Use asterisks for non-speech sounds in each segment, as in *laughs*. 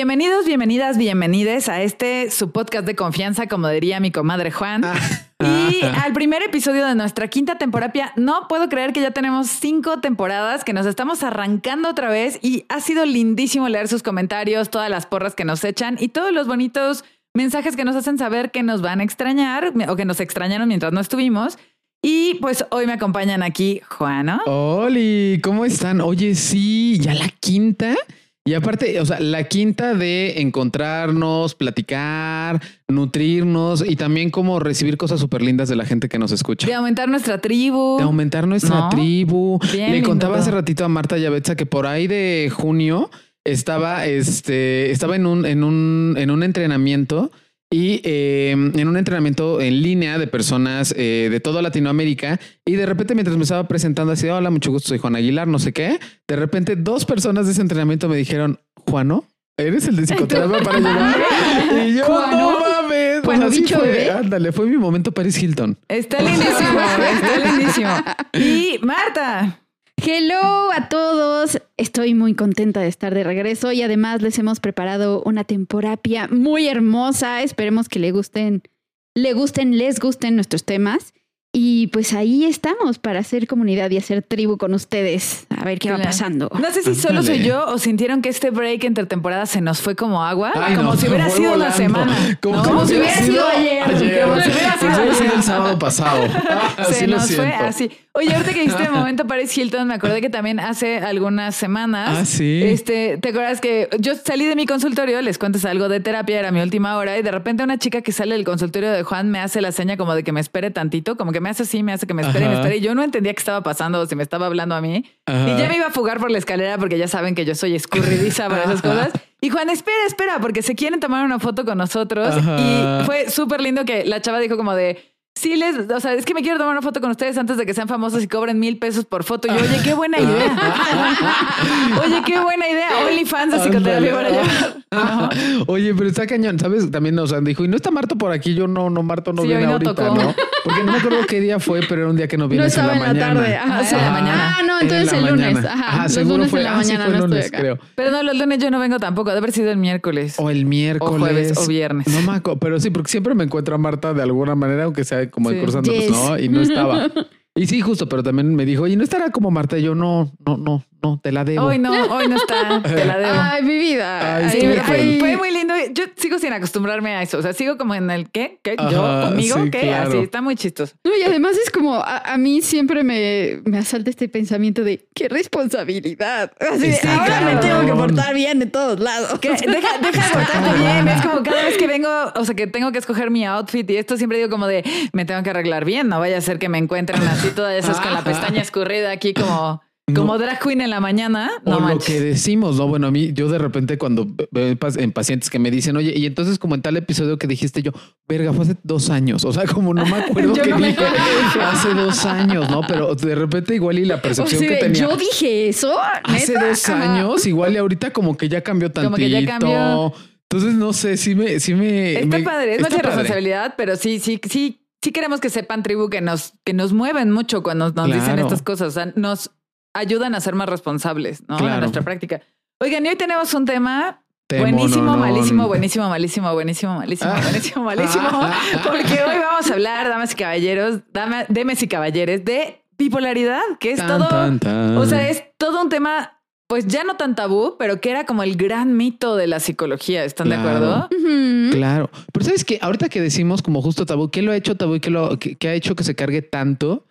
Bienvenidos, bienvenidas, bienvenides a este su podcast de confianza, como diría mi comadre Juan. Y al primer episodio de nuestra quinta temporada, no puedo creer que ya tenemos cinco temporadas, que nos estamos arrancando otra vez y ha sido lindísimo leer sus comentarios, todas las porras que nos echan y todos los bonitos mensajes que nos hacen saber que nos van a extrañar o que nos extrañaron mientras no estuvimos. Y pues hoy me acompañan aquí Juana. Oli, ¿cómo están? Oye, sí, ya la quinta. Y aparte, o sea, la quinta de encontrarnos, platicar, nutrirnos y también como recibir cosas súper lindas de la gente que nos escucha. De aumentar nuestra tribu. De aumentar nuestra tribu. Le contaba hace ratito a Marta Yavetza que por ahí de junio estaba, este, estaba en un, en un, en un entrenamiento y eh, en un entrenamiento en línea de personas eh, de toda Latinoamérica y de repente mientras me estaba presentando así, hola, mucho gusto, soy Juan Aguilar, no sé qué, de repente dos personas de ese entrenamiento me dijeron, Juano, ¿eres el de psicoterapia para *laughs* llevar? y yo, no mames. Bueno, fue, ándale, fue mi momento Paris Hilton. Está lindísimo, está lindísimo. Y Marta. Hello a todos, estoy muy contenta de estar de regreso y además les hemos preparado una temporapia muy hermosa. Esperemos que le gusten, le gusten, les gusten nuestros temas. Y pues ahí estamos para hacer comunidad y hacer tribu con ustedes. A ver qué va pasando. No sé si solo soy yo o sintieron que este break entre temporadas se nos fue como agua. como si hubiera sido una semana. Como, si hubiera sido ayer. Como si hubiera pues sido el sábado pasado. *laughs* se nos fue así. Oye, ahorita que dijiste el *laughs* momento Paris Hilton, me acordé que también hace algunas semanas. Ah, sí. Este, ¿te acuerdas que yo salí de mi consultorio, les cuentes algo de terapia, era mi última hora, y de repente una chica que sale del consultorio de Juan me hace la seña como de que me espere tantito, como que me hace así, me hace que me espere, me espere. Y yo no entendía qué estaba pasando, si me estaba hablando a mí. Y ya me iba a fugar por la escalera porque ya saben que yo soy escurridiza para esas cosas. Y Juan, espera, espera, porque se quieren tomar una foto con nosotros. Y fue súper lindo que la chava dijo como de, sí les, o sea, es que me quiero tomar una foto con ustedes antes de que sean famosos y cobren mil pesos por foto. Y yo, oye, qué buena idea. *laughs* *laughs* oye, qué buena idea. OnlyFans de psicoterapia para allá. *laughs* Oye, pero está cañón, ¿sabes? También nos han dijo, y no está Marto por aquí, yo no, no, Marto no viene ahorita, ¿no? Porque no me acuerdo qué día fue, pero era un día que no viene no en la, mañana. tarde. Ajá, en la mañana. Ah, no, entonces el lunes. Ajá, Ajá seguro lunes fue, en la ah, mañana fue no lunes, estoy acá. creo. Pero no, los lunes yo no vengo tampoco, debe haber sido el miércoles. O el miércoles. O jueves o viernes. No me acuerdo, pero sí, porque siempre me encuentro a Marta de alguna manera, aunque sea como sí. cruzando, pues, ¿no? Y no estaba. *laughs* Y sí, justo, pero también me dijo, y no estará como Marta. Y yo, no, no, no, no, te la debo. Hoy no, hoy no está, te la debo. Ay, mi vida. Ay, sí, fue, fue, muy lindo. Yo sigo sin acostumbrarme a eso. O sea, sigo como en el qué, qué, yo, conmigo, sí, qué, claro. así, está muy chistoso. No, y además es como, a, a mí siempre me, me, asalta este pensamiento de qué responsabilidad. Así sí, ahora claro. me tengo que portar bien de todos lados. ¿Qué? Deja, deja de portarte bien. Es como cada vez que vengo, o sea, que tengo que escoger mi outfit y esto siempre digo como de, me tengo que arreglar bien. No vaya a ser que me encuentren así todas esas con la pestaña escurrida aquí como... Como drag queen en la mañana, no o manches. lo que decimos, ¿no? Bueno, a mí, yo de repente cuando veo en pacientes que me dicen, oye, y entonces como en tal episodio que dijiste yo, verga, fue hace dos años. O sea, como no me acuerdo *laughs* que no dije hace dos años, ¿no? Pero de repente igual y la percepción o sea, que tenía. Yo dije eso. Hace dos años, igual y ahorita como que ya cambió tantito. Como que ya cambió. Entonces, no sé, sí me, sí me. Está me, padre, es padre. responsabilidad, pero sí, sí, sí, sí queremos que sepan, tribu, que nos, que nos mueven mucho cuando nos Claro. dicen estas cosas. O sea, nos ayudan a ser más responsables, ¿no? Claro. En nuestra práctica. Oigan, y hoy tenemos un tema buenísimo, no, no. malísimo, buenísimo, malísimo, buenísimo, malísimo, Ah. buenísimo, malísimo. *laughs* Porque hoy vamos a hablar, damas y caballeros, dama, demes y caballeres, de bipolaridad, que es Tan, todo. tan, tan. O sea, es todo un tema, pues ya no tan tabú, pero que era como el gran mito de la psicología. ¿Están de acuerdo? Claro. Pero sabes que ahorita que decimos como justo tabú, ¿qué lo ha hecho tabú y qué, lo, qué, qué ha hecho que se cargue tanto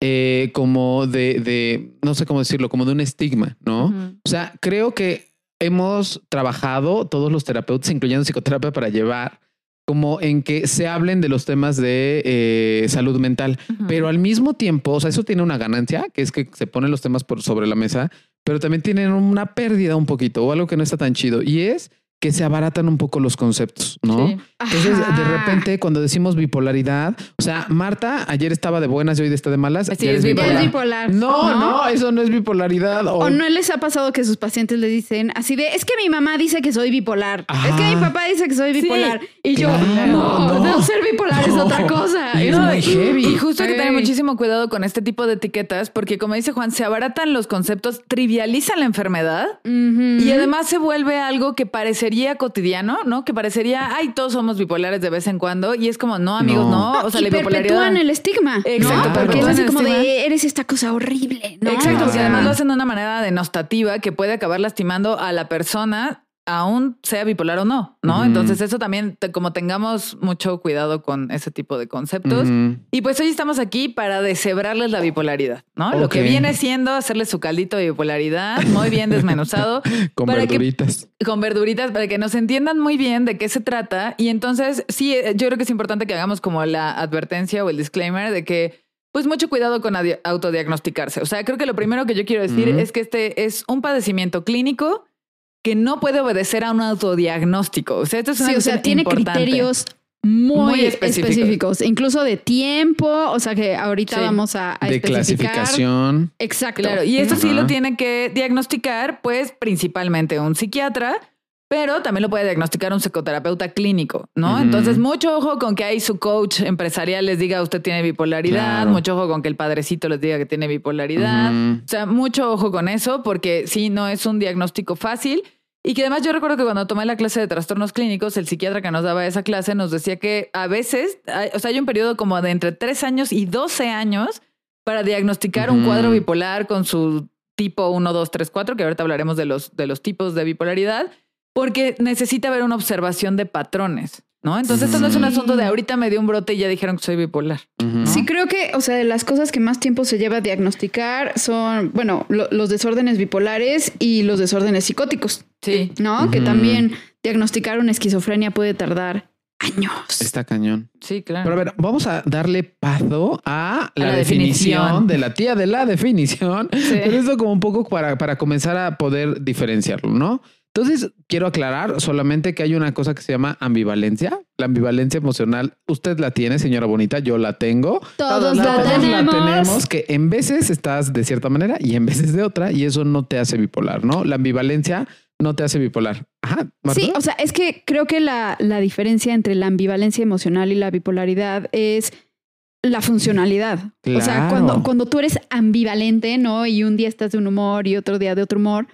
eh, como de, de, no sé cómo decirlo, como de un estigma, ¿no? O sea, creo que hemos trabajado todos los terapeutas, incluyendo psicoterapia, para llevar como en que se hablen de los temas de eh, salud mental, pero al mismo tiempo, o sea, eso tiene una ganancia, que es que se ponen los temas por sobre la mesa, pero también tienen una pérdida un poquito o algo que no está tan chido. Y es que se abaratan un poco los conceptos, ¿no? Sí. Entonces, de repente, cuando decimos bipolaridad, o sea, Marta ayer estaba de buenas y hoy está de malas. Sí, ya es bipolar. Es bipolar. No, no, eso no es bipolaridad. O, ¿O no les ha pasado que sus pacientes le dicen así de, es que mi mamá dice que soy bipolar, es que mi papá dice que soy Sí, bipolar? y yo, claro, no, no. no, ser bipolar es otra cosa. Y es No, muy heavy. Y justo hay que tener muchísimo cuidado con este tipo de etiquetas, porque como dice Juan, se abaratan los conceptos, trivializan la enfermedad y además se vuelve algo que parecería parecería cotidiano, ¿no? Que parecería, ay, todos somos bipolares de vez en cuando. Y es como, no, amigos, no. o sea, y la bipolaridad. el estigma. Exacto. Porque es así como de, eres esta cosa horrible, ¿no? Exacto, porque además lo hacen de una manera denostativa que puede acabar lastimando a la persona aún sea bipolar o no, ¿no? Entonces eso también, como tengamos mucho cuidado con ese tipo de conceptos. Y pues hoy estamos aquí para deshebrarles la bipolaridad, ¿no? Lo que viene siendo hacerles su caldito de bipolaridad, muy bien desmenuzado. *laughs* con verduritas. con verduritas, para que nos entiendan muy bien de qué se trata. Y entonces, sí, eh, yo creo que es importante que hagamos como la advertencia o el disclaimer de que pues mucho cuidado con autodiagnosticarse. O sea, creo que lo primero que yo quiero decir es que este es un padecimiento clínico que no puede obedecer a un autodiagnóstico. O sea, esto es una sí, o sea, tiene criterios muy, específicos. incluso de tiempo, o sea que ahorita vamos a, a de clasificación. Exacto. Claro, y esto sí lo tiene que diagnosticar, pues principalmente un psiquiatra, pero también lo puede diagnosticar un psicoterapeuta clínico, ¿no? Entonces, mucho ojo con que ahí su coach empresarial les diga usted tiene bipolaridad, mucho ojo con que el padrecito les diga que tiene bipolaridad, o sea, mucho ojo con eso, porque sí, no es un diagnóstico fácil. Y que además yo recuerdo que cuando tomé la clase de trastornos clínicos, el psiquiatra que nos daba esa clase nos decía que a veces, o sea, hay un periodo como de entre 3 años y 12 años para diagnosticar un cuadro bipolar con su tipo 1, 2, 3, 4, que ahorita hablaremos de los, de los tipos de bipolaridad, porque necesita ver una observación de patrones. ¿No? Entonces, esto no es un asunto de ahorita me dio un brote y ya dijeron que soy bipolar. Sí, creo que, o sea, de las cosas que más tiempo se lleva a diagnosticar son, bueno, los desórdenes bipolares y los desórdenes psicóticos. Sí. ¿No? Que también diagnosticar una esquizofrenia puede tardar años. Está cañón. Sí, claro. Pero a ver, vamos a darle paso a la, definición, de la tía de la definición. Pero esto como un poco para, para comenzar a poder diferenciarlo, ¿no? Entonces, quiero aclarar solamente que hay una cosa que se llama ambivalencia. La ambivalencia emocional, usted la tiene, señora bonita, yo la tengo. Todos, la, tenemos. la tenemos, que en veces estás de cierta manera y en veces de otra, y eso no te hace bipolar, ¿no? La ambivalencia no te hace bipolar. Ajá. Sí, o sea, es que creo que la, la diferencia entre la ambivalencia emocional y la bipolaridad es la funcionalidad. O sea, cuando, cuando tú eres ambivalente, ¿no? Y un día estás de un humor y otro día de otro humor,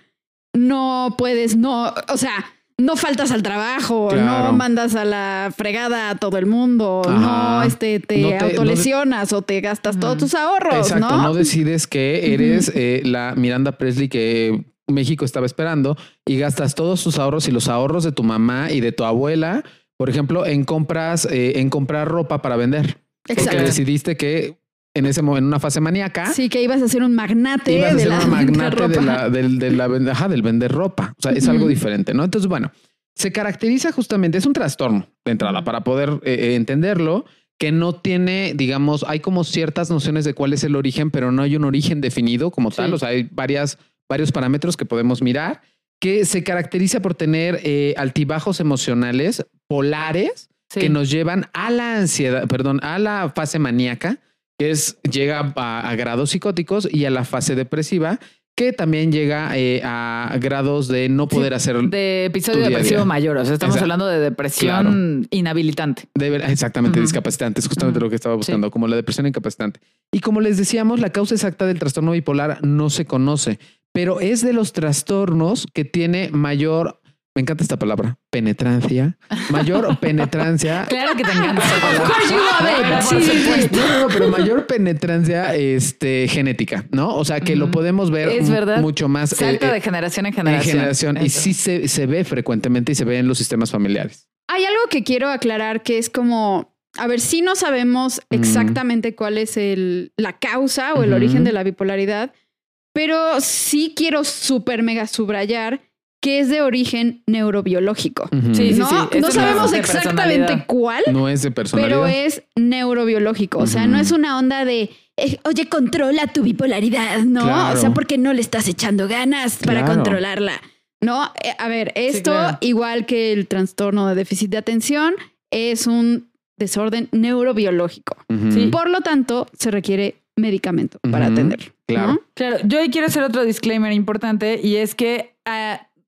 no puedes, no, o sea, no faltas al trabajo, no mandas a la fregada a todo el mundo, no este, te, autolesionas o te gastas todos tus ahorros. Exacto, no, decides que eres eh, la Miranda Presley que México estaba esperando y gastas todos tus ahorros y los ahorros de tu mamá y de tu abuela, por ejemplo, en compras, eh, en comprar ropa para vender. Exacto. Porque decidiste que en ese en una fase maníaca. Sí, que ibas a ser un magnate de la, un magnate de la, del, de la, del vender ropa. O sea, es algo diferente, ¿no? Entonces, bueno, se caracteriza justamente, es un trastorno de entrada para poder eh, eh, entenderlo, que no tiene, digamos, hay como ciertas nociones de cuál es el origen, pero no hay un origen definido como tal. O sea, hay varias, varios parámetros que podemos mirar, que se caracteriza por tener eh, altibajos emocionales polares que nos llevan a la ansiedad, perdón, a la fase maníaca que es, llega a, grados psicóticos y a la fase depresiva, que también llega eh, a grados de no poder hacer. De episodio depresivo mayor. O sea, estamos hablando de depresión inhabilitante. exactamente, discapacitante. Es justamente lo que estaba buscando, como la depresión incapacitante. Y como les decíamos, la causa exacta del trastorno bipolar no se conoce, pero es de los trastornos que tiene mayor me encanta esta palabra, penetrancia. Mayor *laughs* penetrancia. claro que te encanta Sí, No, no, pero mayor penetrancia este, genética, ¿no? O sea, que lo podemos ver es verdad. mucho más. Salto eh, de generación en generación. En generación. Y sí se, se ve frecuentemente y se ve en los sistemas familiares. Hay algo que quiero aclarar que es como a ver, si no sabemos exactamente cuál es el, la causa o el origen de la bipolaridad, pero sí quiero súper mega subrayar que es de origen neurobiológico. sí, ¿no? Sí, no sabemos exactamente cuál. No es de personalidad. Pero es neurobiológico. O sea, no es una onda de, eh, oye, controla tu bipolaridad, ¿no? O sea, porque no le estás echando ganas para controlarla. No, eh, a ver, esto, igual que el trastorno de déficit de atención, es un desorden neurobiológico. Por lo tanto, se requiere medicamento para atenderlo. Claro. Claro, yo ahí quiero hacer otro disclaimer importante y es que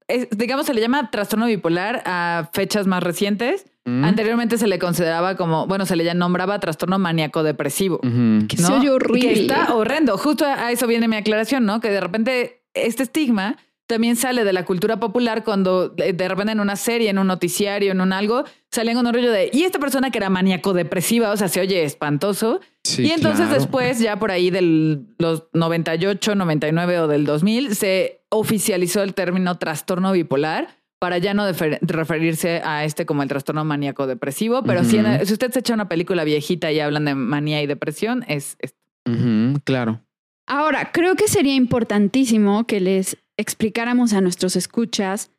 ah, digamos, se le llama trastorno bipolar a fechas más recientes. Mm. Anteriormente se le consideraba como, bueno, se le nombraba trastorno maníaco depresivo. Que se oye horrible. Que está horrendo. Justo a eso viene mi aclaración, ¿no? Que de repente este estigma también sale de la cultura popular cuando eh, de repente en una serie, en un noticiario, en un algo, salen un rollo de, y esta persona que era maníaco depresiva, o sea, se oye espantoso. y entonces después, ya por ahí del los 98, 99 o del 2000, se oficializó el término trastorno bipolar para ya no referirse a este como el trastorno maníaco depresivo, pero si, usted se echa una película viejita y hablan de manía y depresión, es esto. claro. Ahora, creo que sería importantísimo que les explicáramos a nuestros escuchas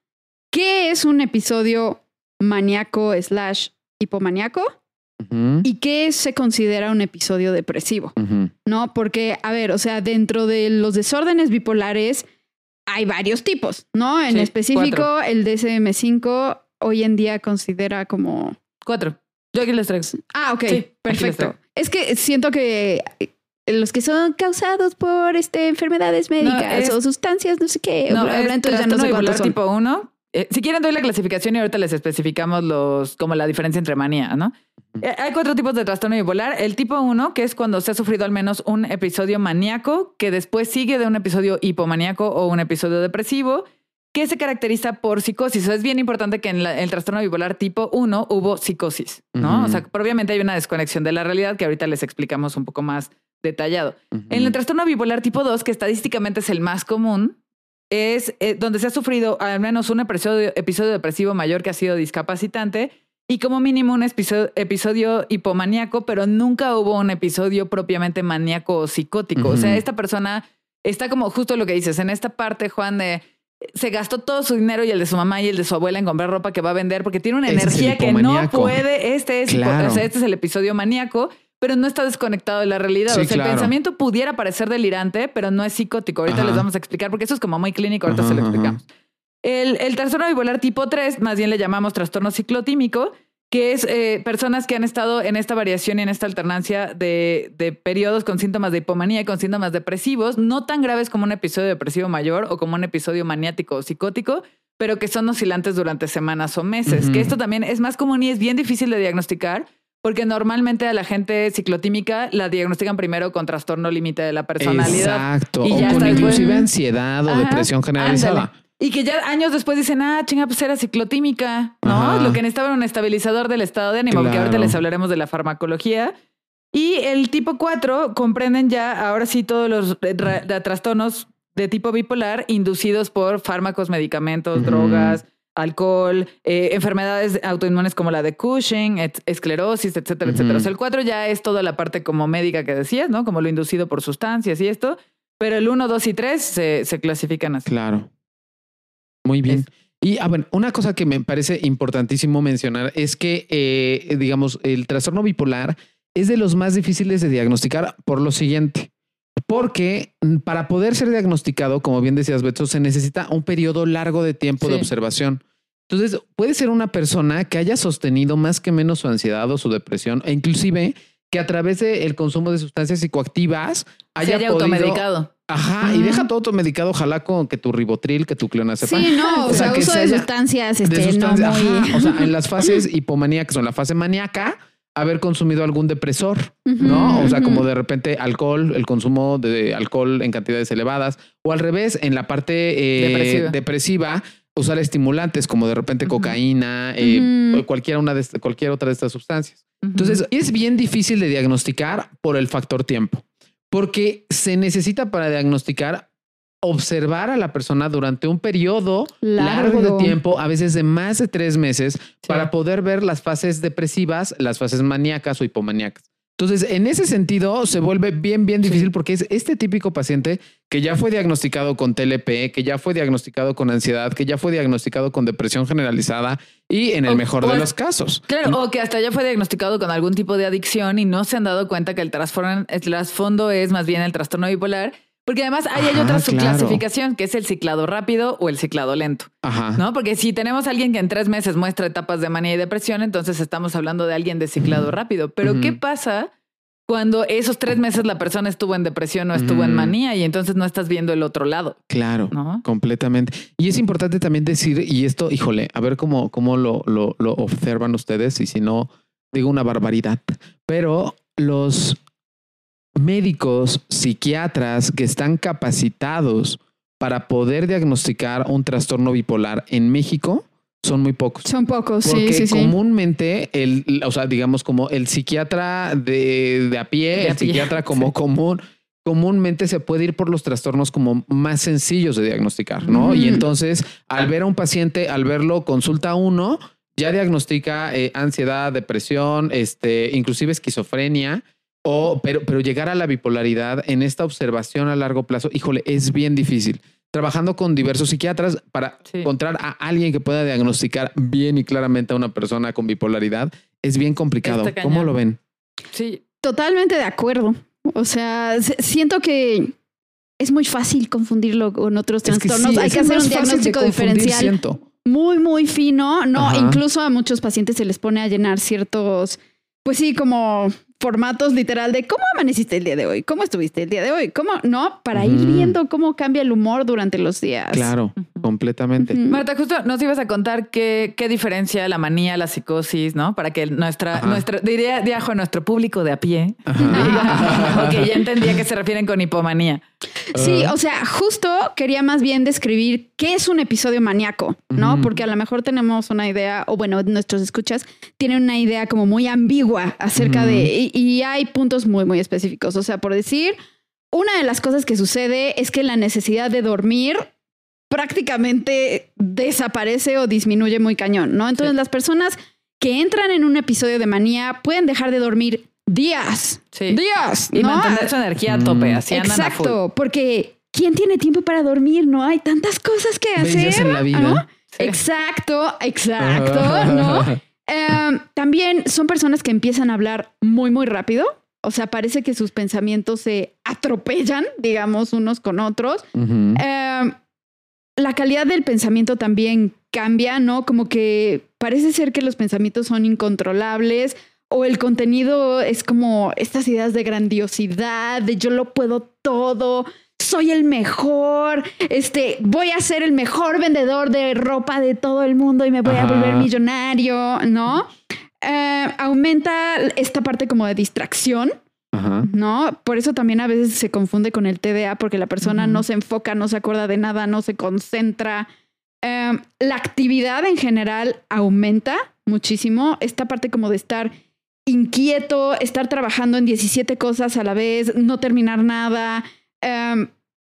qué es un episodio maníaco slash hipomaníaco y qué se considera un episodio depresivo, ¿no? Porque, a ver, o sea, dentro de los desórdenes bipolares hay varios tipos, ¿no? En específico, el DSM-5 hoy en día considera como... Cuatro. Yo aquí les traigo. Ah, ok, perfecto. Es que siento que los que son causados por este, enfermedades médicas o sustancias, no sé qué. No, entonces ya no sé cuántos son. tipo 1. Eh, si quieren doy la clasificación y ahorita les especificamos los como la diferencia entre manía, ¿no? Eh, hay cuatro tipos de trastorno bipolar. El tipo 1, que es cuando se ha sufrido al menos un episodio maníaco, que después sigue de un episodio hipomaníaco o un episodio depresivo, que se caracteriza por psicosis. es bien importante que en el trastorno bipolar tipo 1 hubo psicosis, ¿no? O sea, obviamente hay una desconexión de la realidad que ahorita les explicamos un poco más detallado. En el trastorno bipolar tipo 2, que estadísticamente es el más común, es eh, donde se ha sufrido al menos un episodio, episodio depresivo mayor que ha sido discapacitante y como mínimo un episodio, episodio hipomaníaco, pero nunca hubo un episodio propiamente maníaco o psicótico. O sea, esta persona está como justo lo que dices, en esta parte, Juan, de se gastó todo su dinero y el de su mamá y el de su abuela en comprar ropa que va a vender porque tiene una energía que no puede. Este es, este es el episodio maníaco pero no está desconectado de la realidad. o sea, el pensamiento pudiera parecer delirante, pero no es psicótico. Ahorita les vamos a explicar, porque eso es como muy clínico, ahorita se lo explicamos. El, el, trastorno bipolar tipo 3, más bien le llamamos trastorno ciclotímico, que es eh, personas que han estado en esta variación y en esta alternancia de, de, periodos con síntomas de hipomanía y con síntomas depresivos, no tan graves como un episodio depresivo mayor o como un episodio maniático o psicótico, pero que son oscilantes durante semanas o meses. Que esto también es más común y es bien difícil de diagnosticar porque normalmente a la gente ciclotímica la diagnostican primero con trastorno límite de la personalidad. Exacto. Y o con inclusive ansiedad o depresión generalizada. Y que ya años después dicen, ah, chinga, pues era ciclotímica, ¿no? Lo que necesitaba era un estabilizador del estado de ánimo, porque ahorita les hablaremos de la farmacología. Y el tipo 4 comprenden ya, ahora sí, todos los trastornos de tipo bipolar inducidos por fármacos, medicamentos, drogas, alcohol, eh, enfermedades autoinmunes como la de Cushing, esclerosis, etcétera, etcétera. O sea, el 4 ya es toda la parte como médica que decías, ¿no? Como lo inducido por sustancias y esto. Pero el 1, 2 y 3 se, se clasifican así. Claro. Muy bien. Y ah, bueno, una cosa que me parece importantísimo mencionar es que, eh, digamos, el trastorno bipolar es de los más difíciles de diagnosticar por lo siguiente. Porque para poder ser diagnosticado, como bien decías, Beto, se necesita un periodo largo de tiempo de observación. Entonces, puede ser una persona que haya sostenido más que menos su ansiedad o su depresión, e inclusive que a través del consumo de sustancias psicoactivas haya, haya automedicado. Ajá, y deja todo automedicado, ojalá con que tu ribotril, que tu clonazepam. Sí, no, *laughs* o, sea, uso de sustancias, este, no muy... o sea, en las *laughs* fases hipomaníacas o en la fase maníaca, haber consumido algún depresor, ¿no? O sea, como de repente alcohol, el consumo de alcohol en cantidades elevadas, o al revés, en la parte eh, depresiva. usar estimulantes como de repente cocaína, eh, o cualquiera, una de cualquier otra de estas sustancias. Entonces, es bien difícil de diagnosticar por el factor tiempo, porque se necesita para diagnosticar observar a la persona durante un periodo largo, de tiempo, a veces de más de tres meses, para poder ver las fases depresivas, las fases maníacas o hipomaníacas. Entonces, en ese sentido, se vuelve bien, bien difícil porque es este típico paciente que ya fue diagnosticado con TLP, que ya fue diagnosticado con ansiedad, que ya fue diagnosticado con depresión generalizada y en el mejor de los casos. Claro, o que hasta ya fue diagnosticado con algún tipo de adicción y no se han dado cuenta que el trasfondo es más bien el trastorno bipolar porque además ahí hay otra subclasificación que es el ciclado rápido o el ciclado lento. Ajá. ¿No? Porque si tenemos a alguien que en tres meses muestra etapas de manía y depresión, entonces estamos hablando de alguien de ciclado rápido. Pero ¿qué pasa cuando esos tres meses la persona estuvo en depresión o estuvo en manía y entonces no estás viendo el otro lado? Claro, completamente. Y es importante también decir, y esto, híjole, a ver cómo, cómo lo, lo, lo observan ustedes y si no, digo una barbaridad, pero los médicos, psiquiatras que están capacitados para poder diagnosticar un trastorno bipolar en México son muy pocos. Son pocos, sí, sí, sí. comúnmente, el, o sea, digamos como el psiquiatra de, a pie, el psiquiatra como común, comúnmente se puede ir por los trastornos como más sencillos de diagnosticar, ¿no? Y entonces, al ver a un paciente, al verlo, consulta a uno, ya diagnostica eh, ansiedad, depresión, este, inclusive esquizofrenia. O, pero, pero llegar a la bipolaridad en esta observación a largo plazo, híjole, es bien difícil trabajando con diversos psiquiatras para encontrar a alguien que pueda diagnosticar bien y claramente a una persona con bipolaridad es bien complicado. ¿Cómo lo ven? Sí. Totalmente de acuerdo. O sea, siento que es muy fácil confundirlo con otros trastornos. Hay que hacer un diagnóstico diferencial muy, muy fino. No, incluso a muchos pacientes se les pone a llenar ciertos, pues sí, como formatos literal de cómo amaneciste el día de hoy, cómo estuviste el día de hoy, cómo, ¿no? Para ir viendo cómo cambia el humor durante los días. Claro, completamente. Marta, justo nos ibas a contar qué, qué diferencia la manía, la psicosis, ¿no? Para que nuestra, nuestra diría, diajo a nuestro público de a pie, porque *laughs* ya entendía que se refieren con hipomanía. Sí, o sea, justo quería más bien describir qué es un episodio maníaco, ¿no? Porque a lo mejor tenemos una idea, o bueno, nuestros escuchas tienen una idea como muy ambigua acerca de, y, hay puntos muy, muy específicos. O sea, por decir, una de las cosas que sucede es que la necesidad de dormir prácticamente desaparece o disminuye muy cañón, ¿no? Entonces las personas que entran en un episodio de manía pueden dejar de dormir días. Sí. Días. Y mantener su energía a tope, así Exacto, porque ¿quién tiene tiempo para dormir? No hay tantas cosas que hacer. en la vida. Exacto, exacto, ¿no? Em, también son personas que empiezan a hablar muy, muy rápido. O sea, parece que sus pensamientos se atropellan, digamos, unos con otros. Em, la calidad del pensamiento también cambia, ¿no? Como que parece ser que los pensamientos son incontrolables o el contenido es como estas ideas de grandiosidad, de yo lo puedo todo, soy el mejor, este, voy a ser el mejor vendedor de ropa de todo el mundo y me voy a volver millonario, ¿no? Eh, aumenta esta parte como de distracción, ¿no? Por eso también a veces se confunde con el TDA porque la persona no se enfoca, no se acuerda de nada, no se concentra. Eh, la actividad en general aumenta muchísimo. Esta parte como de estar inquieto, estar trabajando en 17 cosas a la vez, no terminar nada, em,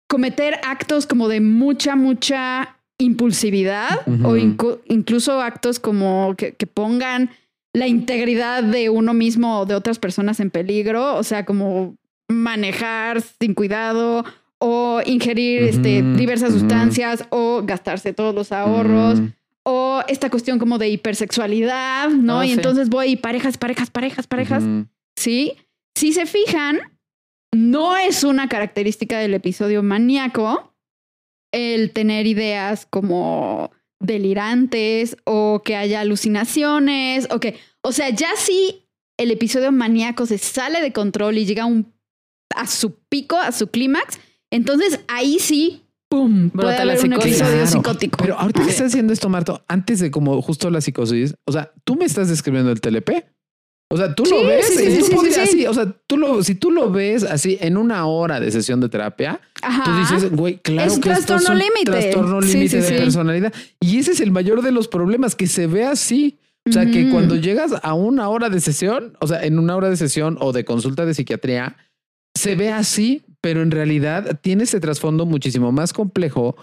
cometer actos como de mucha, mucha impulsividad o incluso actos como que, pongan la integridad de uno mismo o de otras personas en peligro, o sea, como manejar sin cuidado o ingerir este, diversas sustancias o gastarse todos los ahorros o esta cuestión como de hipersexualidad, ¿no? Ah, y entonces voy parejas, parejas, parejas, parejas. Sí. Si se fijan, no es una característica del episodio maníaco el tener ideas como delirantes o que haya alucinaciones o que, o sea, ya si el episodio maníaco se sale de control y llega un, a su pico, a su clímax, entonces ahí sí ¡pum! Puede haber un episodio psicótico. Pero ahorita que estás haciendo esto, Marto, antes de como justo la psicosis, o sea, tú me estás describiendo el TLP. O sea, tú lo ves, sí, sí, tú así, o sea, tú lo, si tú lo ves así en una hora de sesión de terapia, tú dices, güey, claro que esto es un límite. trastorno límite de personalidad. Y ese es el mayor de los problemas, que se ve así. O sea, que cuando llegas a una hora de sesión, o sea, en una hora de sesión o de consulta de psiquiatría, se ve así, pero en realidad tiene ese trasfondo muchísimo más complejo.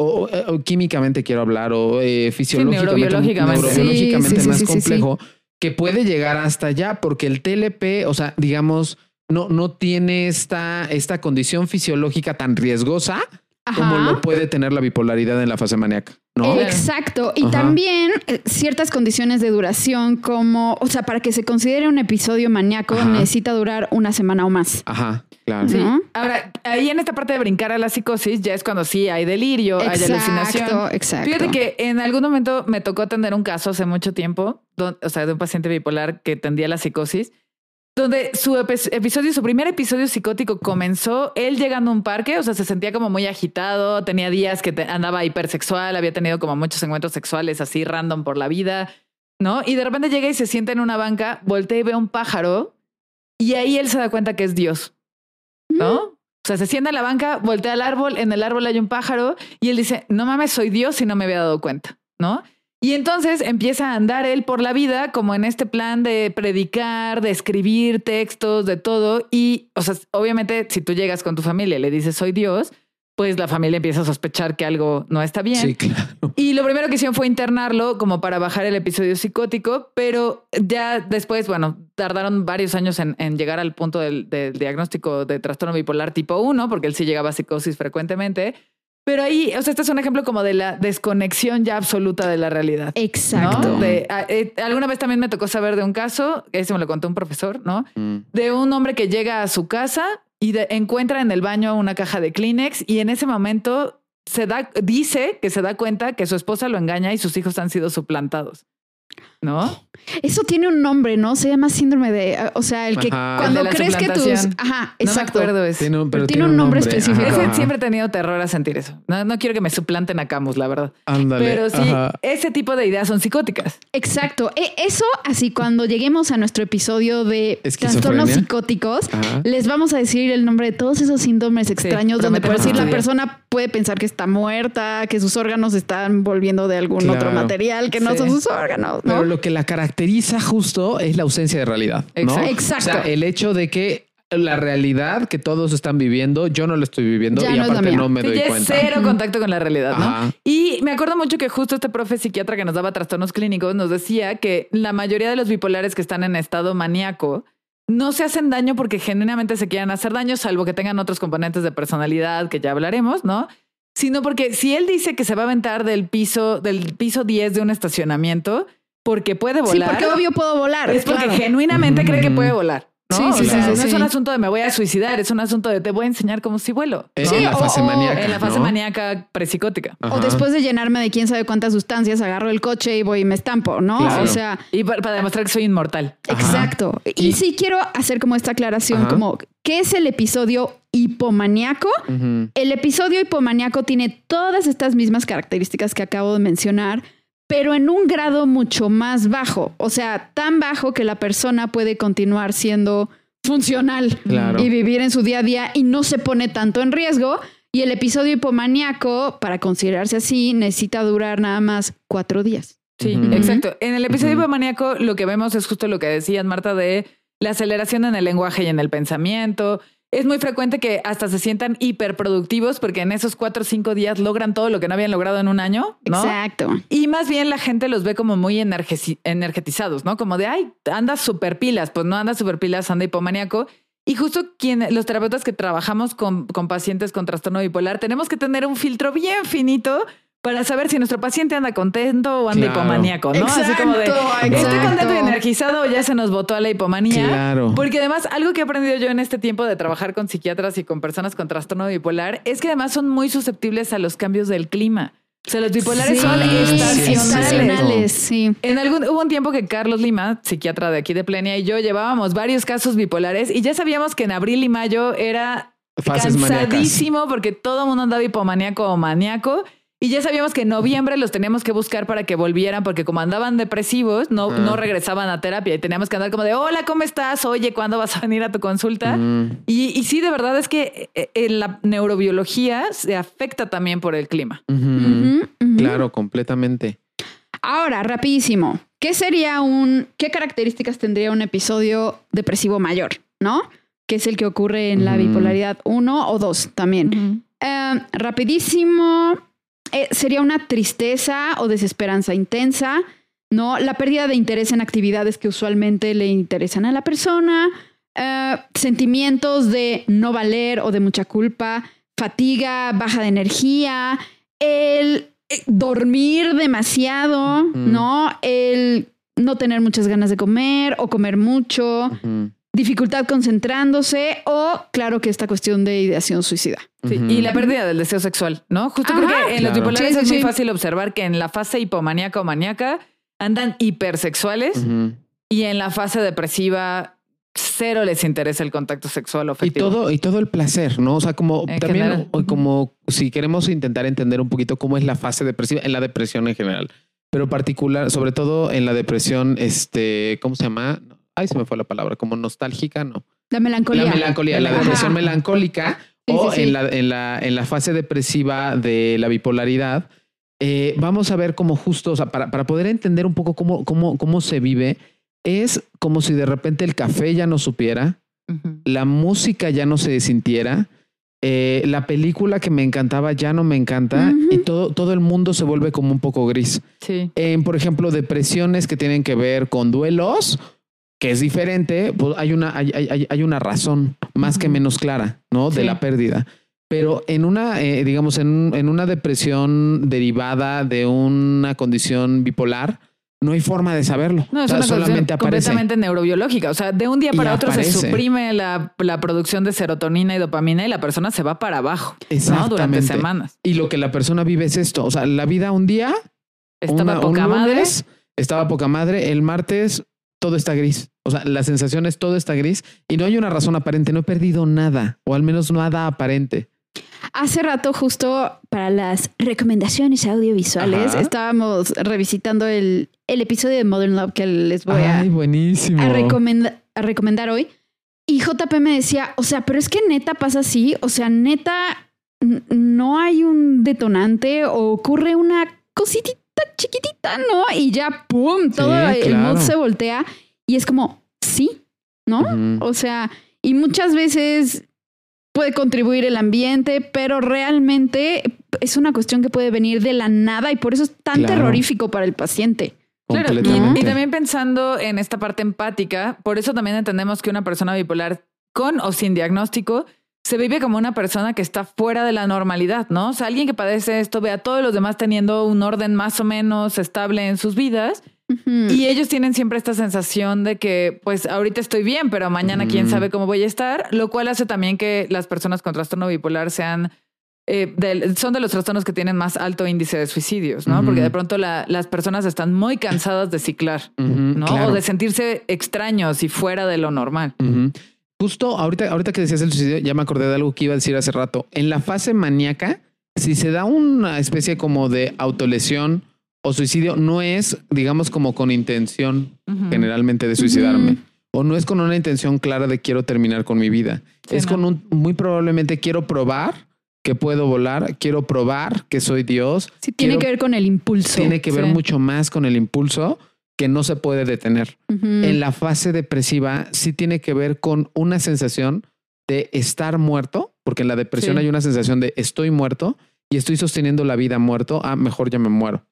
O, químicamente quiero hablar, o eh, fisiológicamente, neurobiológicamente, más complejo, que puede llegar hasta allá, porque el TLP, o sea, digamos, no, no tiene esta, esta condición fisiológica tan riesgosa como lo puede tener la bipolaridad en la fase maníaca. ¿no? Exacto. Y también eh, ciertas condiciones de duración, como, o sea, para que se considere un episodio maníaco, necesita durar una semana o más. Ajá. Claro. Ahora, ahí en esta parte de brincar a la psicosis, ya es cuando sí hay delirio, hay alucinación. Exacto. Fíjate que en algún momento me tocó atender un caso hace mucho tiempo, o sea, de un paciente bipolar que tendía la psicosis donde su episodio, su primer episodio psicótico comenzó él llegando a un parque, o sea, se sentía como muy agitado, tenía días que andaba hipersexual, había tenido como muchos encuentros sexuales así random por la vida, ¿no? Y de repente llega y se sienta en una banca, voltea y ve un pájaro y ahí él se da cuenta que es Dios, ¿no? O sea, se sienta en la banca, voltea al árbol, en el árbol hay un pájaro y él dice, no mames, soy Dios y no me había dado cuenta, ¿no? Y entonces empieza a andar él por la vida como en este plan de predicar, de escribir textos, de todo. Y, o sea, obviamente si tú llegas con tu familia y le dices, soy Dios, pues la familia empieza a sospechar que algo no está bien. Sí, claro. Y lo primero que hicieron fue internarlo como para bajar el episodio psicótico, pero ya después, bueno, tardaron varios años en, llegar al punto del, del, diagnóstico de trastorno bipolar tipo 1, porque él sí llegaba a psicosis frecuentemente. Pero ahí, o sea, este es un ejemplo como de la desconexión ya absoluta de la realidad. Exacto. Eh, alguna vez también me tocó saber de un caso, ese me lo contó un profesor, ¿no? Mm. De un hombre que llega a su casa y encuentra en el baño una caja de Kleenex y en ese momento se da, dice que se da cuenta que su esposa lo engaña y sus hijos han sido suplantados. ¿no? Eso tiene un nombre, ¿no? Se llama síndrome de, o sea, el que cuando crees que tus, ajá, exacto. No me acuerdo eso. Tiene un, pero tiene, un nombre, específico. siempre he tenido terror a sentir eso. No, quiero que me suplanten a Camus, la verdad. Ándale, pero sí, ese tipo de ideas son psicóticas. Exacto. E, eso, así cuando lleguemos a nuestro episodio de trastornos psicóticos, les vamos a decir el nombre de todos esos síndromes extraños donde por decir la persona puede pensar que está muerta, que sus órganos están volviendo de algún otro material que no son sus órganos. ¿no? lo que la caracteriza justo es la ausencia de realidad. ¿no? Exacto. O sea, el hecho de que la realidad que todos están viviendo, yo no la estoy viviendo y aparte no me doy cuenta. cero contacto con la realidad, ¿no? Y me acuerdo mucho que justo este profe psiquiatra que nos daba trastornos clínicos nos decía que la mayoría de los bipolares que están en estado maníaco no se hacen daño porque genuinamente se quieran hacer daño, salvo que tengan otros componentes de personalidad que ya hablaremos, ¿no? Sino porque si él dice que se va a aventar del piso, del piso 10 de un estacionamiento, porque puede volar. Sí, porque obvio puedo volar. Es porque genuinamente cree que puede volar. ¿no? Sí, sí, sí, No es un asunto de me voy a suicidar, es un asunto de te voy a enseñar cómo si vuelo. En la fase maníaca. En la fase maníaca prepsicótica. O después de llenarme de quién sabe cuántas sustancias, agarro el coche y voy y me estampo, ¿no? O sea. Y para, demostrar que soy inmortal. Exacto. Y, sí quiero hacer como esta aclaración, como, ¿qué es el episodio hipomaníaco? El episodio hipomaníaco tiene todas estas mismas características que acabo de mencionar pero en un grado mucho más bajo, o sea, tan bajo que la persona puede continuar siendo funcional y vivir en su día a día y no se pone tanto en riesgo. Y el episodio hipomaníaco, para considerarse así, necesita durar nada más cuatro días. Sí, exacto. En el episodio hipomaníaco lo que vemos es justo lo que decías, Marta, de la aceleración en el lenguaje y en el pensamiento, es muy frecuente que hasta se sientan hiperproductivos porque en esos cuatro o cinco días logran todo lo que no habían logrado en un año. ¿no? Exacto. Y más bien la gente los ve como muy energetizados, ¿no? Como de, ay, anda super pilas. Pues no anda super pilas, anda hipomaníaco. Y justo quien, los terapeutas que trabajamos con, con pacientes con trastorno bipolar, tenemos que tener un filtro bien finito para saber si nuestro paciente anda contento o anda hipomaníaco, ¿no? Así como de estoy contento y energizado o ya se nos botó a la hipomanía. Claro. Porque además, algo que he aprendido yo en este tiempo de trabajar con psiquiatras y con personas con trastorno bipolar es que además son muy susceptibles a los cambios del clima. O sea, los bipolares son estacionales. Sí, En algún, hubo un tiempo que Carlos Lima, psiquiatra de aquí de Plenia, y yo llevábamos varios casos bipolares y ya sabíamos que en abril y mayo era cansadísimo porque todo el mundo andaba hipomaníaco o maníaco y ya sabíamos que en noviembre los teníamos que buscar para que volvieran, porque como andaban depresivos, no, no regresaban a terapia y teníamos que andar como de, hola, ¿cómo estás? Oye, ¿cuándo vas a venir a tu consulta? Y, y, sí, de verdad es que en eh, eh, la neurobiología se afecta también por el clima. Claro, completamente. Ahora, rapidísimo, ¿qué sería un, qué características tendría un episodio depresivo mayor? ¿No? Que es el que ocurre en la bipolaridad 1 o 2 también. Eh, rapidísimo, eh, sería una tristeza o desesperanza intensa, ¿no? La pérdida de interés en actividades que usualmente le interesan a la persona, eh, sentimientos de no valer o de mucha culpa, fatiga, baja de energía, el eh, dormir demasiado, ¿no? El no tener muchas ganas de comer o comer mucho dificultad concentrándose o, claro, que esta cuestión de ideación suicida. Y la pérdida del deseo sexual, ¿no? Justo creo que en los bipolares es muy fácil observar que en la fase hipomaníaca o maníaca andan hipersexuales y en la fase depresiva cero les interesa el contacto sexual o afectivo. Y todo, y todo el placer, ¿no? O sea, como también, como si queremos intentar entender un poquito cómo es la fase depresiva en la depresión en general, pero particular, sobre todo en la depresión, este, ¿cómo se llama? Ay, se me fue la palabra, como nostálgica, no. La melancolía. La melancolía, la depresión melancólica o En, la, en, la, en la fase depresiva de la bipolaridad, eh, vamos a ver cómo justo, o sea, para, para poder entender un poco cómo, cómo, cómo se vive, es como si de repente el café ya no supiera, la música ya no se sintiera, eh, la película que me encantaba ya no me encanta y todo, todo el mundo se vuelve como un poco gris. Sí. por ejemplo, depresiones que tienen que ver con duelos, que es diferente, pues hay una, hay, hay, hay una razón más que menos clara, ¿no? De la pérdida. Pero en una, eh, digamos, en, en, una depresión derivada de una condición bipolar, no hay forma de saberlo. No, es una solamente completamente neurobiológica. O sea, de un día para otro se suprime la, producción de serotonina y dopamina y la persona se va para abajo ¿no? durante semanas. Y lo que la persona vive es esto. O sea, la vida un día estaba poca madre. Estaba poca madre. El martes todo está gris. O sea, la sensación es todo está gris y no hay una razón aparente. No he perdido nada, o al menos nada aparente. Hace rato, justo para las recomendaciones audiovisuales, estábamos revisitando el, episodio de Modern Love que les voy a, buenísimo. A, recomendar hoy. Y JP me decía, o sea, pero es que neta pasa así, o sea, neta no hay un detonante o ocurre una cositita chiquitita, ¿no? Y ya, ¡pum! Todo el mood se voltea y es como, sí, ¿no? O sea, y muchas veces puede contribuir el ambiente, pero realmente es una cuestión que puede venir de la nada y por eso es tan terrorífico para el paciente. Claro, y, también pensando en esta parte empática, por eso también entendemos que una persona bipolar con o sin diagnóstico se vive como una persona que está fuera de la normalidad, ¿no? O sea, alguien que padece esto ve a todos los demás teniendo un orden más o menos estable en sus vidas y ellos tienen siempre esta sensación de que, pues, ahorita estoy bien, pero mañana quién sabe cómo voy a estar, lo cual hace también que las personas con trastorno bipolar sean eh, son de los trastornos que tienen más alto índice de suicidios, ¿no? Porque de pronto las personas están muy cansadas de ciclar, ¿no? O de sentirse extraños y fuera de lo normal. Justo ahorita, ahorita que decías el suicidio, ya me acordé de algo que iba a decir hace rato. En la fase maníaca, si se da una especie como de autolesión o suicidio no es, digamos, como con intención generalmente de suicidarme. O no es con una intención clara de quiero terminar con mi vida. es con un, muy probablemente quiero probar que puedo volar, quiero probar que soy Dios. Sí, tiene que ver con el impulso. Tiene que ver mucho más con el impulso que no se puede detener. En la fase depresiva sí tiene que ver con una sensación de estar muerto, porque en la depresión hay una sensación de estoy muerto y estoy sosteniendo la vida muerto, ah, mejor ya me muero.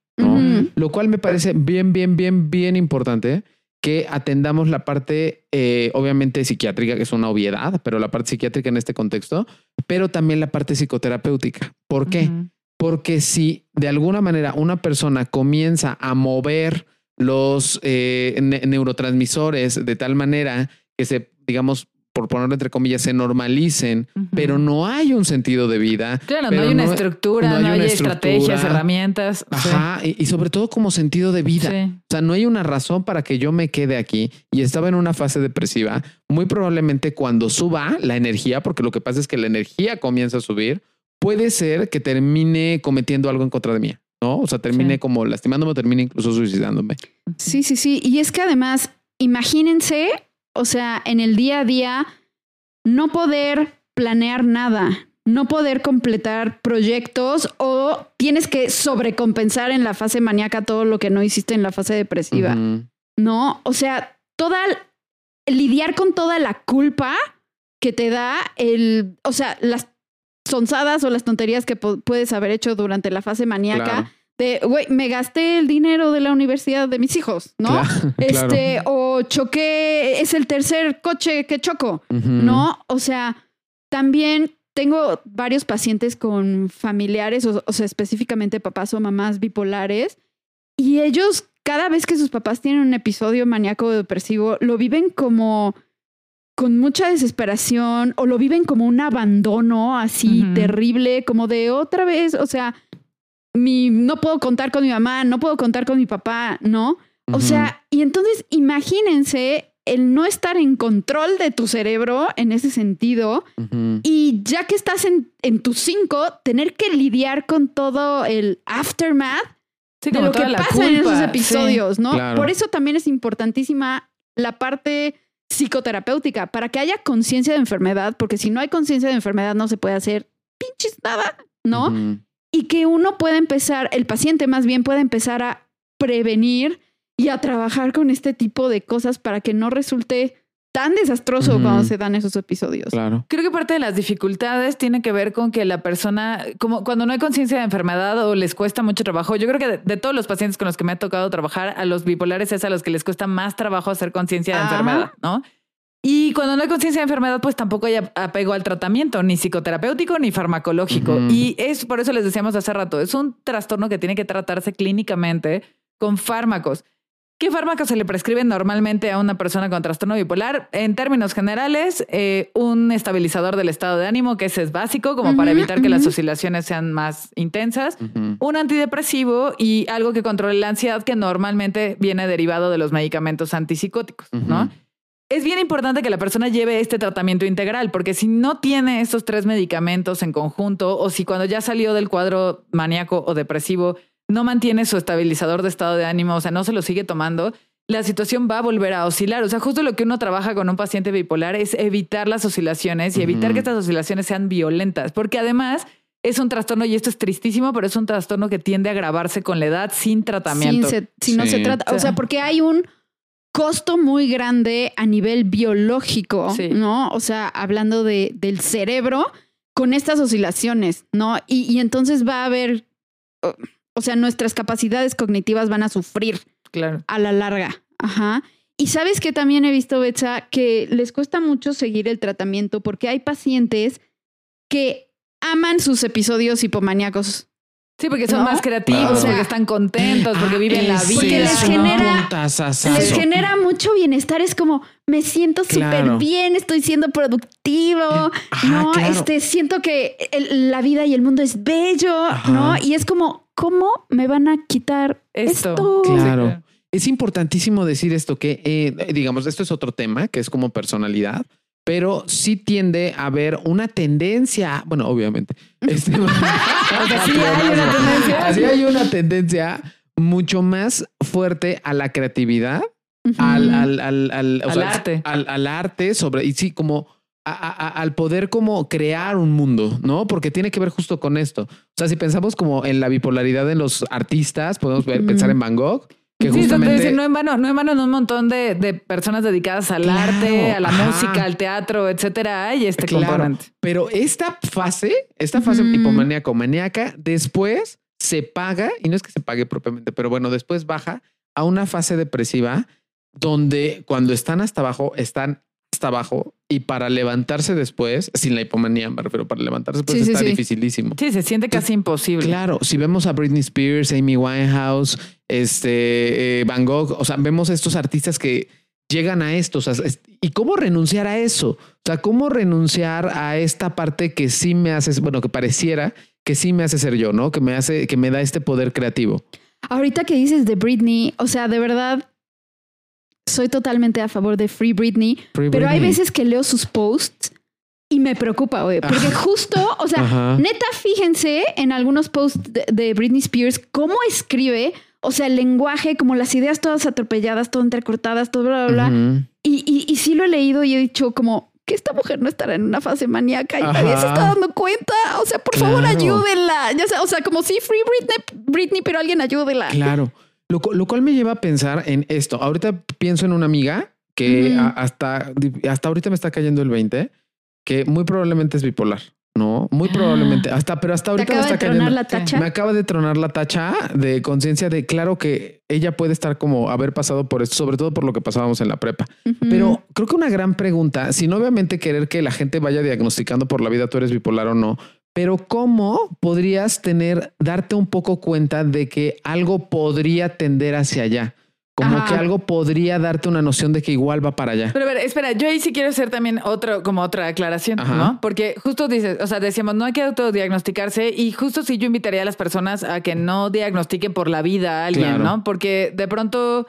Lo cual me parece bien, bien, bien, bien importante que atendamos la parte, eh, obviamente, psiquiátrica, que es una obviedad, pero la parte psiquiátrica en este contexto, pero también la parte psicoterapéutica. ¿Por qué? Porque si de alguna manera una persona comienza a mover los eh, neurotransmisores de tal manera que se, digamos, por ponerlo entre comillas, se normalicen, pero no hay un sentido de vida. Claro, no hay una estructura, no hay, estrategias, herramientas. Ajá, y, sobre todo como sentido de vida. O sea, no hay una razón para que yo me quede aquí y estaba en una fase depresiva. Muy probablemente cuando suba la energía, porque lo que pasa es que la energía comienza a subir, puede ser que termine cometiendo algo en contra de mí. ¿No? O sea, termine como lastimándome, termine incluso suicidándome. Sí, sí, sí. Y es que además, imagínense o sea, en el día a día, no poder planear nada, no poder completar proyectos o tienes que sobrecompensar en la fase maníaca todo lo que no hiciste en la fase depresiva. No, o sea, toda lidiar con toda la culpa que te da el, o sea, las sonzadas o las tonterías que puedes haber hecho durante la fase maníaca de, güey, me gasté el dinero de la universidad de mis hijos, ¿no? *laughs* este, o choqué, es el tercer coche que choco, ¿no? O sea, también tengo varios pacientes con familiares, o, sea, específicamente papás o mamás bipolares, y ellos, cada vez que sus papás tienen un episodio maníaco depresivo, lo viven como con mucha desesperación o lo viven como un abandono así terrible, como de otra vez, o sea, mi, no puedo contar con mi mamá, no puedo contar con mi papá, ¿no? O sea, y entonces imagínense el no estar en control de tu cerebro en ese sentido y ya que estás en, en tus cinco, tener que lidiar con todo el aftermath de lo que pasa en esos episodios, ¿no? Por eso también es importantísima la parte psicoterapéutica, para que haya conciencia de enfermedad, porque si no hay conciencia de enfermedad no se puede hacer pinches nada, ¿no? Y que uno pueda empezar, el paciente más bien puede empezar a prevenir y a trabajar con este tipo de cosas para que no resulte tan desastroso cuando se dan esos episodios. Claro. Creo que parte de las dificultades tiene que ver con que la persona, como cuando no hay conciencia de enfermedad o les cuesta mucho trabajo, yo creo que de, todos los pacientes con los que me ha tocado trabajar, a los bipolares es a los que les cuesta más trabajo hacer conciencia de enfermedad, ¿no? Y cuando no hay conciencia de enfermedad, pues tampoco hay apego al tratamiento, ni psicoterapéutico ni farmacológico. Y es por eso les decíamos hace rato, es un trastorno que tiene que tratarse clínicamente con fármacos. ¿Qué fármacos se le prescriben normalmente a una persona con trastorno bipolar? En términos generales, eh, un estabilizador del estado de ánimo, que ese es básico, como para evitar que las oscilaciones sean más intensas. Un antidepresivo y algo que controle la ansiedad, que normalmente viene derivado de los medicamentos antipsicóticos, ¿no? Es bien importante que la persona lleve este tratamiento integral, porque si no tiene estos tres medicamentos en conjunto, o si cuando ya salió del cuadro maníaco o depresivo, no mantiene su estabilizador de estado de ánimo, o sea, no se lo sigue tomando, la situación va a volver a oscilar. O sea, justo lo que uno trabaja con un paciente bipolar es evitar las oscilaciones y evitar que estas oscilaciones sean violentas, porque además es un trastorno, y esto es tristísimo, pero es un trastorno que tiende a agravarse con la edad sin tratamiento. si no se trata, o sea, porque hay un costo muy grande a nivel biológico, ¿no? O sea, hablando de, del cerebro con estas oscilaciones, ¿no? Y, y entonces va a haber o sea, nuestras capacidades cognitivas van a sufrir claro. a la larga. Ajá. Y sabes que también he visto, Betsa, que les cuesta mucho seguir el tratamiento porque hay pacientes que aman sus episodios hipomaníacos. Sí, porque son más creativos, porque están contentos, porque viven la vida. Porque les genera, les genera mucho bienestar. Es como, me siento súper bien, estoy siendo productivo, ¿no? Este, siento que la vida y el mundo es bello, ¿no? Y es como, ¿cómo me van a quitar esto? Claro. Es importantísimo decir esto, que eh, digamos, esto es otro tema, que es como personalidad, pero sí tiende a haber una tendencia, bueno, obviamente. Este, *laughs* hay una tendencia. Así hay una tendencia mucho más fuerte a la creatividad, al, al, al, al, arte. Al, arte sobre, y sí, como al poder como crear un mundo, ¿no? Porque tiene que ver justo con esto. O sea, si pensamos como en la bipolaridad de los artistas, podemos pensar en Van Gogh. Que sí, justamente... no en vano, no en vano, un montón de, personas dedicadas al arte, a la música, al teatro, etcétera, y este claro, Pero esta fase, esta fase hipomaníaco maníaca, después se paga, y no es que se pague propiamente, pero bueno, después baja a una fase depresiva donde cuando están hasta abajo están hasta abajo y para levantarse después, sin la hipomanía, me refiero, para levantarse después está dificilísimo. Sí, se siente casi imposible. Claro, si vemos a Britney Spears, Amy Winehouse, este, eh, Van Gogh, o sea, vemos estos artistas que llegan a esto. O sea, ¿Y cómo renunciar a eso? O sea, ¿cómo renunciar a esta parte que sí me hace, bueno, que pareciera que sí me hace ser yo, ¿no? Que me hace, que me da este poder creativo. Ahorita que dices de Britney, o sea, de verdad, soy totalmente a favor de Free Britney, pero hay veces que leo sus posts y me preocupa, güey, porque justo, o sea, neta, fíjense en algunos posts de, Britney Spears cómo escribe, o sea, el lenguaje, como las ideas todas atropelladas, todo entrecortadas, todo bla, bla, bla. y, y, sí lo he leído y he dicho como, que esta mujer no estará en una fase maníaca y nadie se está dando cuenta. O sea, por favor, ayúdenla. Ya sea, o sea, como si Free Britney, Britney, pero alguien ayúdela. Claro. Lo, cual me lleva a pensar en esto. Ahorita pienso en una amiga que hasta, hasta ahorita me está cayendo el 20, que muy probablemente es bipolar. No, muy probablemente. Hasta, pero hasta ahorita me está cayendo. La tacha? Me acaba de tronar la tacha de conciencia de claro que ella puede estar como haber pasado por esto, sobre todo por lo que pasábamos en la prepa. Pero creo que una gran pregunta, sin obviamente querer que la gente vaya diagnosticando por la vida tú eres bipolar o no, pero ¿cómo podrías tener, darte un poco cuenta de que algo podría tender hacia allá? Como que algo podría darte una noción de que igual va para allá. Pero a ver, espera, yo ahí sí quiero hacer también otro, como otra aclaración, ¿no? Porque justo dices, o sea, decíamos, no hay que autodiagnosticarse y justo sí yo invitaría a las personas a que no diagnostiquen por la vida a alguien, ¿no? Porque de pronto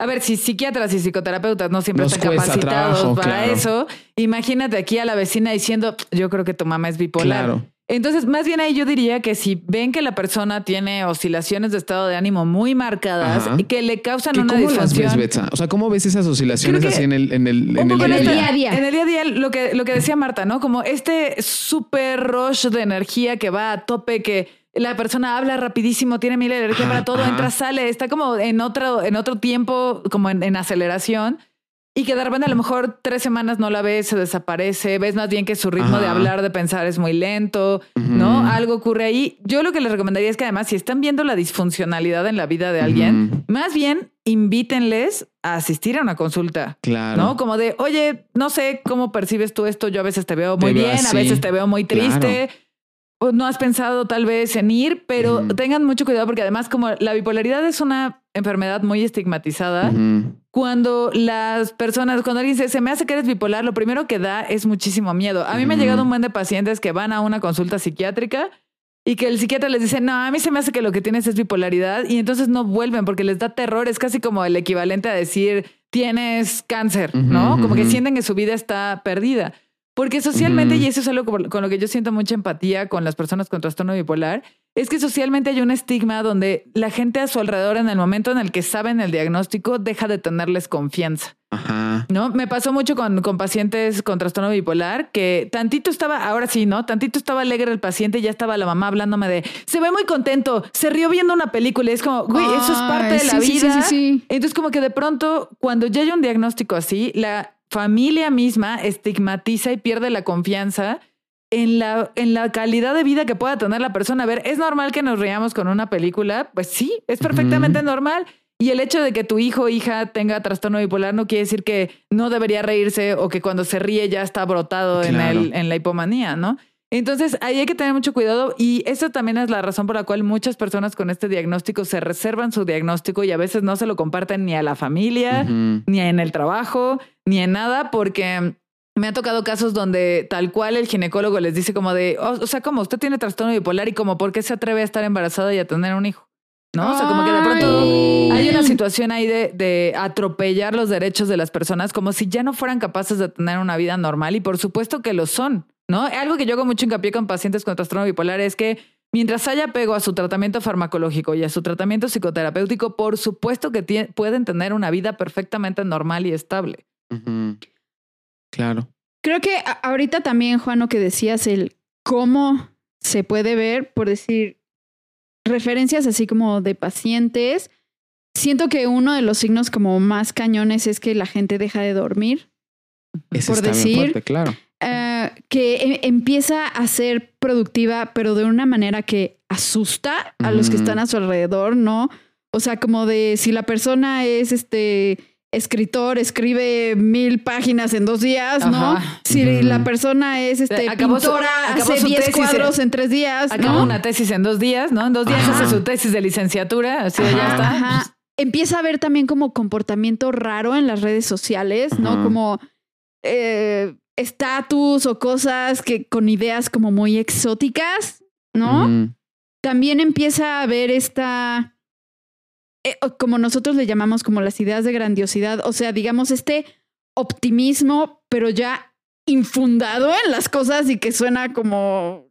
a ver, si psiquiatras y psicoterapeutas no siempre están capacitados para eso, imagínate aquí a la vecina diciendo, yo creo que tu mamá es bipolar. Entonces, más bien ahí yo diría que si ven que la persona tiene oscilaciones de estado de ánimo muy marcadas y que le causan una ¿Cómo las ves, Betsa? O sea, ¿cómo ves esas oscilaciones así en el, en el, en el, día, a día? En el día a día, lo que, lo que decía Marta, ¿no? Como este súper rush de energía que va a tope, que la persona habla rapidísimo, tiene mil energía para todo, entra, sale, está como en otro, en otro tiempo, como en aceleración. Y que de repente a lo mejor tres semanas no la ves, se desaparece, ves más bien que su ritmo de hablar, de pensar es muy lento, ¿no? Algo ocurre ahí. Yo lo que les recomendaría es que además si están viendo la disfuncionalidad en la vida de alguien, más bien invítenles a asistir a una consulta. Claro. ¿No? Como de, oye, no sé cómo percibes tú esto, yo a veces te veo muy bien, a veces te veo muy triste. O no has pensado tal vez en ir, pero tengan mucho cuidado porque además como la bipolaridad es una enfermedad muy estigmatizada, cuando las personas, cuando alguien dice, se me hace que eres bipolar, lo primero que da es muchísimo miedo. A mí me ha llegado un buen de pacientes que van a una consulta psiquiátrica y que el psiquiatra les dice, no, a mí se me hace que lo que tienes es bipolaridad y entonces no vuelven porque les da terror, es casi como el equivalente a decir, tienes cáncer, ¿no? Como que sienten que su vida está perdida. Porque socialmente, y eso es algo con lo que yo siento mucha empatía con las personas con trastorno bipolar, es que socialmente hay un estigma donde la gente a su alrededor en el momento en el que saben el diagnóstico deja de tenerles confianza. Ajá. ¿No? Me pasó mucho con, con, pacientes con trastorno bipolar que tantito estaba, ahora sí, ¿no? Tantito estaba alegre el paciente y ya estaba la mamá hablándome de, se ve muy contento, se rió viendo una película y es como, güey, eso es parte de la vida. Entonces como que de pronto, cuando ya hay un diagnóstico así, la familia misma estigmatiza y pierde la confianza en la, en la calidad de vida que pueda tener la persona. A ver, ¿es normal que nos riamos con una película? Pues sí, es perfectamente normal. Y el hecho de que tu hijo o hija tenga trastorno bipolar no quiere decir que no debería reírse o que cuando se ríe ya está brotado en, el, en la hipomanía, ¿no? Entonces, ahí hay que tener mucho cuidado y eso también es la razón por la cual muchas personas con este diagnóstico se reservan su diagnóstico y a veces no se lo comparten ni a la familia, ni en el trabajo, ni en nada, porque me ha tocado casos donde tal cual el ginecólogo les dice como de, o sea, como usted tiene trastorno bipolar y como por qué se atreve a estar embarazada y a tener un hijo. ¿No? O sea, como que de pronto hay una situación ahí de, de, atropellar los derechos de las personas como si ya no fueran capaces de tener una vida normal y por supuesto que lo son, ¿no? Algo que yo hago mucho hincapié con pacientes con trastorno bipolar es que mientras haya apego a su tratamiento farmacológico y a su tratamiento psicoterapéutico, por supuesto que pueden tener una vida perfectamente normal y estable. Claro. Creo que ahorita también, Juan, lo que decías, el cómo se puede ver, por decir, referencias así como de pacientes. Siento que uno de los signos como más cañones es que la gente deja de dormir. por decir, claro. Eh, que e, empieza a ser productiva, pero de una manera que asusta a los que están a su alrededor, ¿no? O sea, como de si la persona es este escritor escribe mil páginas en dos días, ¿no? Si la persona es este pintora, hace diez cuadros en, tres días, Acaba una tesis en dos días, ¿no? En dos días hace su tesis de licenciatura, así ya está. Empieza a ver también como comportamiento raro en las redes sociales, ¿no? Como eh, estatus o cosas que con ideas como muy exóticas, ¿no? También empieza a ver esta eh, como nosotros le llamamos como las ideas de grandiosidad, o sea, digamos este optimismo, pero ya infundado en las cosas y que suena como,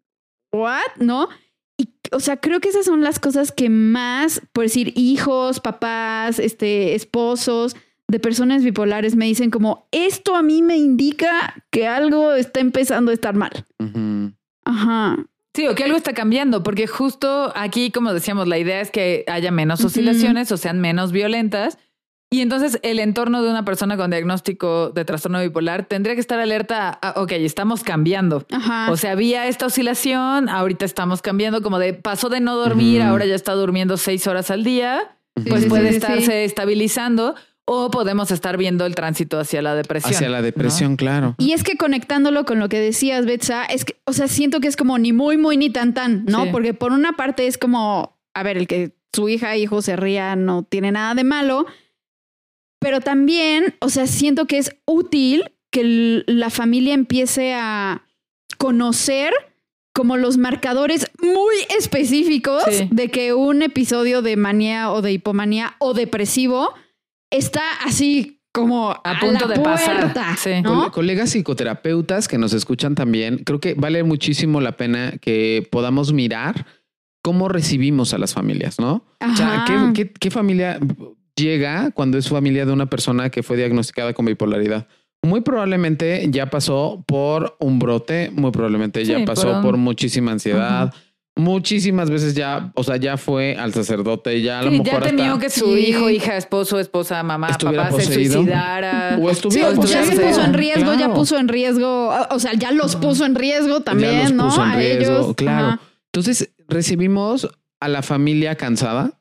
¿what? ¿No? Y, o sea, creo que esas son las cosas que más, por decir, hijos, papás, este, esposos de personas bipolares me dicen como, esto a mí me indica que algo está empezando a estar mal. Ajá. Sí, o que algo está cambiando, porque justo aquí, como decíamos, la idea es que haya menos oscilaciones o sean menos violentas. Y entonces el entorno de una persona con diagnóstico de trastorno bipolar tendría que estar alerta a, ok, estamos cambiando. O sea, había esta oscilación, ahorita estamos cambiando, como de pasó de no dormir, ahora ya está durmiendo seis horas al día, pues puede estarse estabilizando o podemos estar viendo el tránsito hacia la depresión. Hacia la depresión, claro. Y es que conectándolo con lo que decías, Betsa, es que, o sea, siento que es como ni muy, muy, ni tan, tan, ¿no? Porque por una parte es como, a ver, el que su hija, hijo se ría no tiene nada de malo, pero también, o sea, siento que es útil que la familia empiece a conocer como los marcadores muy específicos de que un episodio de manía o de hipomanía o depresivo está así como a, punto de pasar. colegas psicoterapeutas que nos escuchan también, creo que vale muchísimo la pena que podamos mirar cómo recibimos a las familias, ¿no? O sea, ¿qué, familia llega cuando es familia de una persona que fue diagnosticada con bipolaridad? Muy probablemente ya pasó por un brote, muy probablemente ya pasó por, muchísima ansiedad muchísimas veces ya, o sea, ya fue al sacerdote, ya a lo mejor ya temió que su hijo, hija, esposo, esposa, mamá, papá se suicidara. O estuviera sí, ya se puso en riesgo, ya puso en riesgo, o sea, ya los puso en riesgo también, ¿no? a ellos. Claro. Entonces, recibimos a la familia cansada.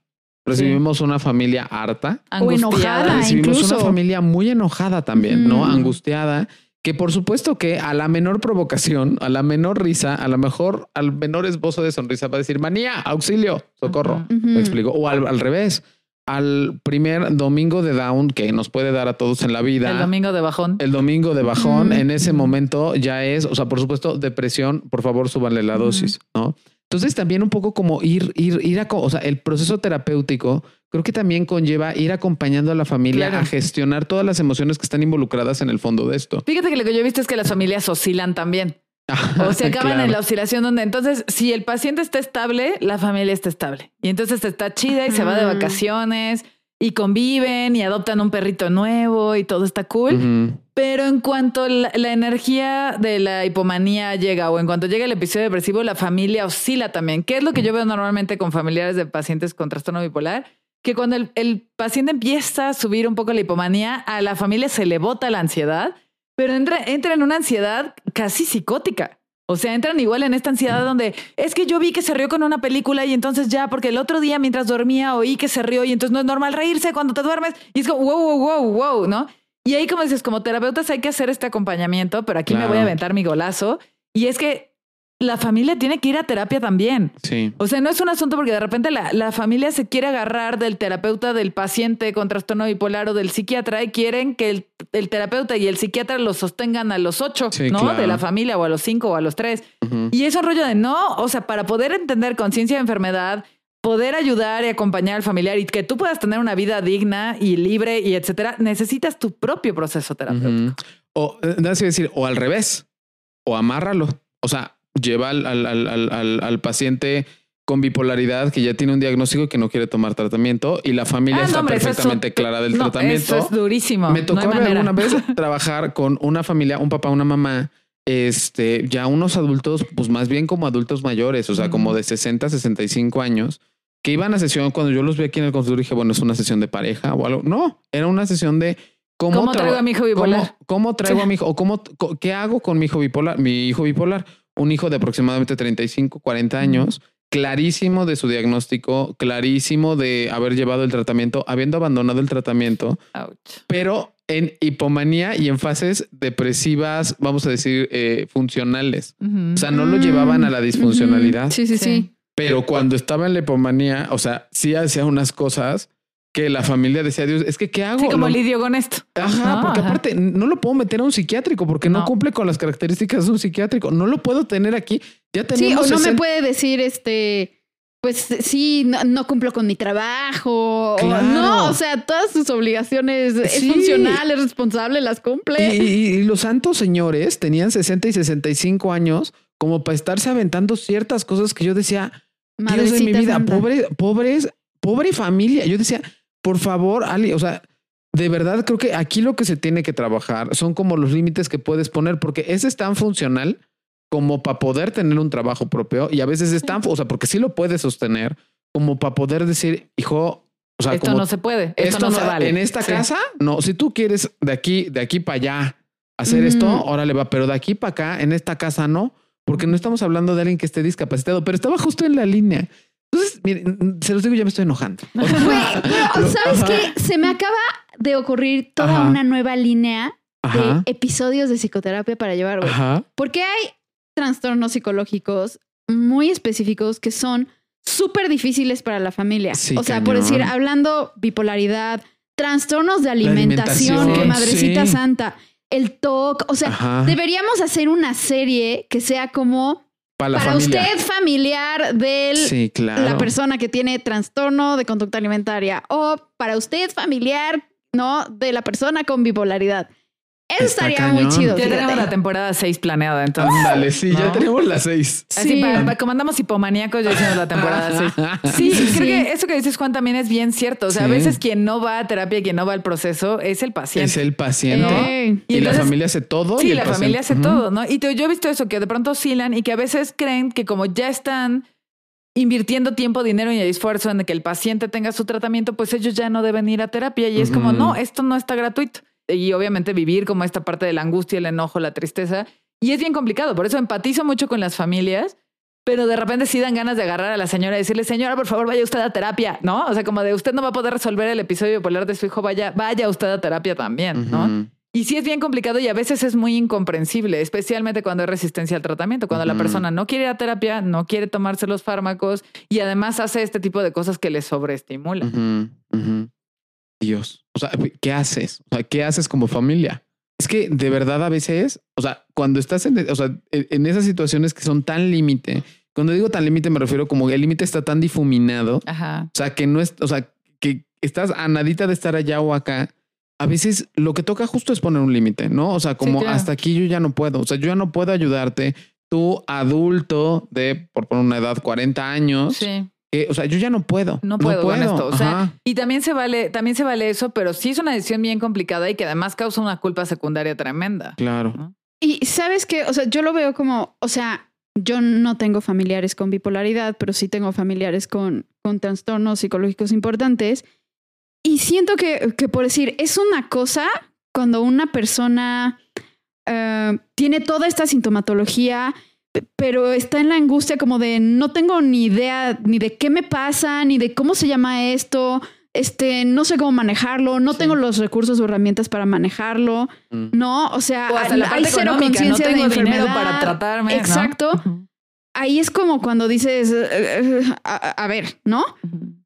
Recibimos una familia harta. O enojada. Recibimos una familia muy enojada también, ¿no? Angustiada que por supuesto que a la menor provocación, a la menor risa, a lo mejor al menor esbozo de sonrisa va a decir manía, auxilio, socorro. Me explico. O al, revés, al primer domingo de down que nos puede dar a todos en la vida. El domingo de bajón. El domingo de bajón, en ese momento ya es, o sea, por supuesto, depresión, por favor, súbanle la dosis, ¿no? Entonces también un poco como ir, ir, ir a, o sea, el proceso terapéutico creo que también conlleva ir acompañando a la familia a gestionar todas las emociones que están involucradas en el fondo de esto. Fíjate que lo que yo he visto es que las familias oscilan también. o se *laughs* acaban en la oscilación donde entonces si el paciente está estable, la familia está estable. Y entonces está chida y se va de vacaciones y conviven y adoptan un perrito nuevo y todo está cool. Pero en cuanto la, energía de la hipomanía llega o en cuanto llega el episodio depresivo, la familia oscila también. ¿Qué es lo que yo veo normalmente con familiares de pacientes con trastorno bipolar? Que cuando el, paciente empieza a subir un poco la hipomanía, a la familia se le bota la ansiedad, pero entra, entra en una ansiedad casi psicótica. O sea, entran igual en esta ansiedad donde es que yo vi que se rió con una película y entonces ya, porque el otro día mientras dormía oí que se rió y entonces no es normal reírse cuando te duermes. Y es como, wow, wow, wow, wow, ¿no? Y ahí, como dices, como terapeutas hay que hacer este acompañamiento, pero aquí me voy a aventar mi golazo. Y es que la familia tiene que ir a terapia también. Sí. O sea, no es un asunto porque de repente la, familia se quiere agarrar del terapeuta del paciente con trastorno bipolar o del psiquiatra y quieren que el, terapeuta y el psiquiatra los sostengan a los ocho, ¿no? De la familia o a los cinco o a los tres. Y es un rollo de no, o sea, para poder entender conciencia de enfermedad, poder ayudar y acompañar al familiar y que tú puedas tener una vida digna y libre y etcétera, necesitas tu propio proceso terapéutico. O, eh, decir, o al revés, o amárralo. O sea, lleva al, al, paciente con bipolaridad que ya tiene un diagnóstico y que no quiere tomar tratamiento y la familia ah, está perfectamente clara del tratamiento. Eso es durísimo. Me tocó alguna vez *laughs* trabajar con una familia, un papá, una mamá, este, ya unos adultos, pues más bien como adultos mayores, o sea, como de 60, 65 años, que iban a sesión, cuando yo los vi aquí en el consultorio dije, bueno, es una sesión de pareja o algo. No, era una sesión de cómo, traigo a mi hijo bipolar. Cómo, traigo a mi hijo o cómo, qué hago con mi hijo bipolar, mi hijo bipolar, un hijo de aproximadamente 35, 40 años. Clarísimo de su diagnóstico, clarísimo de haber llevado el tratamiento, habiendo abandonado el tratamiento, pero en hipomanía y en fases depresivas, vamos a decir, eh, funcionales. O sea, no lo llevaban a la disfuncionalidad. sí, sí. sí. Pero cuando estaba en la hipomanía, o sea, sí hacía unas cosas que la familia decía, Dios, es que ¿qué hago? Sí, como lidio con esto. Ajá, porque aparte no lo puedo meter a un psiquiátrico porque no. cumple con las características de un psiquiátrico. No lo puedo tener aquí. Ya tenemos Sí, o no me puede decir, este, pues sí, no, cumplo con mi trabajo. no, o sea, todas sus obligaciones es funcional, es responsable, las cumple. Y, y, los santos señores tenían 60 y 65 años como para estarse aventando ciertas cosas que yo decía, Dios de mi vida, pobre, pobres, pobre familia. Yo decía, por favor, Ali, o sea, de verdad creo que aquí lo que se tiene que trabajar son como los límites que puedes poner, porque ese es tan funcional como para poder tener un trabajo propio y a veces es tan, o sea, porque sí lo puedes sostener, como para poder decir, hijo, o sea, esto no se puede, esto, no se vale. En esta casa, no, si tú quieres de aquí, de aquí para allá hacer esto, órale va, pero de aquí para acá, en esta casa no porque no estamos hablando de alguien que esté discapacitado, pero estaba justo en la línea. Entonces, miren, se los digo, ya me estoy enojando. *laughs* pero, ¿sabes qué? Se me acaba de ocurrir toda una nueva línea de episodios de psicoterapia para llevar, Porque hay trastornos psicológicos muy específicos que son súper difíciifíciles para la familia. o sea, por decir, hablando bipolaridad, trastornos de alimentación, que madrecita santa el TOC. O sea, deberíamos hacer una serie que sea como para, usted familiar de la persona que tiene trastorno de conducta alimentaria o para usted familiar ¿no? De la persona con bipolaridad. Eso estaría muy chido. Ya tenemos la temporada 6 planeada, entonces. Ándale, sí, ya tenemos la 6. Así, para, como andamos hipomaníacos, ya hicimos la temporada 6. *laughs* Sí, creo que eso que dices, Juan, también es bien cierto. O sea, a veces quien no va a terapia, quien no va al proceso, es el paciente. Es el paciente. Y, la familia hace todo. Sí, la familia hace todo, ¿no? Y yo he visto eso, que de pronto oscilan y que a veces creen que como ya están invirtiendo tiempo, dinero y esfuerzo en que el paciente tenga su tratamiento, pues ellos ya no deben ir a terapia. Y es como, no, esto no está gratuito y obviamente vivir como esta parte de la angustia, el enojo, la tristeza. Y es bien complicado, por eso empatizo mucho con las familias, pero de repente sí dan ganas de agarrar a la señora y decirle, señora, por favor, vaya usted a terapia, ¿no? O sea, como de usted no va a poder resolver el episodio bipolar de su hijo, vaya, vaya usted a terapia también, ¿no? Y sí es bien complicado y a veces es muy incomprensible, especialmente cuando hay resistencia al tratamiento, cuando la persona no quiere ir a terapia, no quiere tomarse los fármacos y además hace este tipo de cosas que le sobreestimulan. Dios. O sea, ¿qué haces? O sea, ¿qué haces como familia? Es que de verdad a veces, o sea, cuando estás en, o sea, en esas situaciones que son tan límite, cuando digo tan límite me refiero como el límite está tan difuminado, o sea, que no es, o sea, que estás a nadita de estar allá o acá. A veces lo que toca justo es poner un límite, ¿no? O sea, como hasta aquí yo ya no puedo, o sea, yo ya no puedo ayudarte, tú adulto de, por poner una edad, 40 años, sí o sea, yo ya no puedo. No puedo, con esto. O sea, y también se vale, también se vale eso, pero sí es una decisión bien complicada y que además causa una culpa secundaria tremenda. Claro. Y sabes que, o sea, yo lo veo como, o sea, yo no tengo familiares con bipolaridad, pero sí tengo familiares con, con trastornos psicológicos importantes. Y siento que, que, por decir, es una cosa cuando una persona eh, tiene toda esta sintomatología pero está en la angustia como de no tengo ni idea ni de qué me pasa, ni de cómo se llama esto, este, no sé cómo manejarlo, no tengo los recursos o herramientas para manejarlo, mm. ¿no? O sea, hay cero conciencia de enfermedad para tratarme. Exacto. Ahí es como cuando dices, eh, eh, a, ver, ¿no?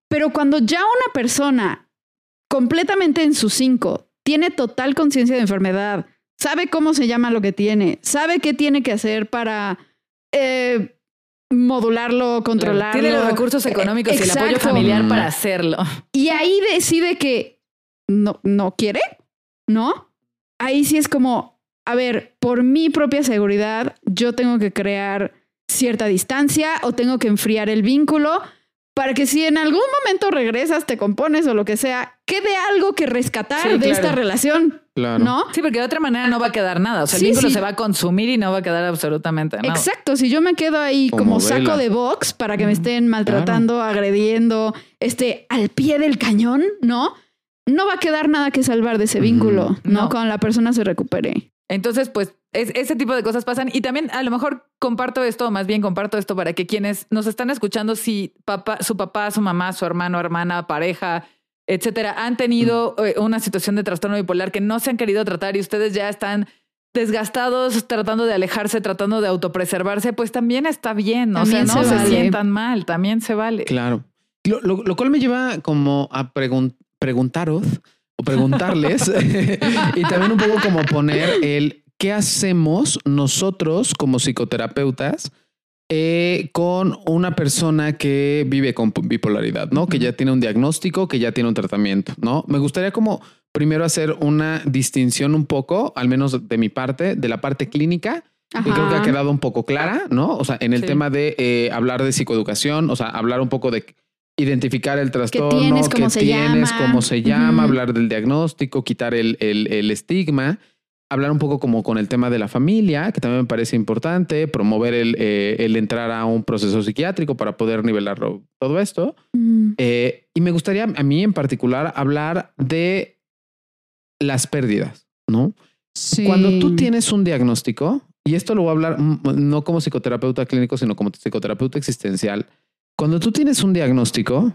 Pero cuando ya una persona completamente en sus cinco tiene total conciencia de enfermedad, sabe cómo se llama lo que tiene, sabe qué tiene que hacer para eh, modularlo, controlarlo. Tiene los recursos económicos y el apoyo familiar para hacerlo. *laughs* Y ahí decide que no, no quiere, ¿no? Ahí sí es como, a ver, por mi propia seguridad, yo tengo que crear cierta distancia o tengo que enfriar el vínculo para que si en algún momento regresas, te compones o lo que sea, quede algo que rescatar de esta relación. Claro. ¿No? Sí, porque de otra manera no va a quedar nada. O sea, el vínculo se va a consumir y no va a quedar absolutamente nada. Exacto. Si yo me quedo ahí como, saco de box para que me estén maltratando, agrediendo, este, al pie del cañón, ¿no? No va a quedar nada que salvar de ese vínculo, ¿no? Cuando la persona se recupere. Entonces, pues ese tipo de cosas pasan. Y también a lo mejor comparto esto, más bien comparto esto para que quienes nos están escuchando, si papá, su papá, su mamá, su hermano, hermana, pareja, etcétera, han tenido eh, una situación de trastorno bipolar que no se han querido tratar y ustedes ya están desgastados, tratando de alejarse, tratando de autopreservarse, pues también está bien. o sea, no se, sientan mal, también se vale. Claro. Lo, cual me lleva como a preguntaros o preguntarles *laughs* y también un poco como poner el qué hacemos nosotros como psicoterapeutas eh, con una persona que vive con bipolaridad, ¿no? Que ya tiene un diagnóstico, que ya tiene un tratamiento, ¿no? Me gustaría como primero hacer una distinción un poco, al menos de mi parte, de la parte clínica, que creo que ha quedado un poco clara, ¿no? O sea, en el tema de eh, hablar de psicoeducación, o sea, hablar un poco de identificar el trastorno, que tienes, cómo, se, tienes, llama? cómo se llama, hablar del diagnóstico, quitar el, el estigma hablar un poco como con el tema de la familia, que también me parece importante, promover el, eh, el entrar a un proceso psiquiátrico para poder nivelar todo esto. Eh, y me gustaría a mí en particular hablar de las pérdidas, ¿no? Cuando tú tienes un diagnóstico, y esto lo voy a hablar no como psicoterapeuta clínico, sino como psicoterapeuta existencial, cuando tú tienes un diagnóstico,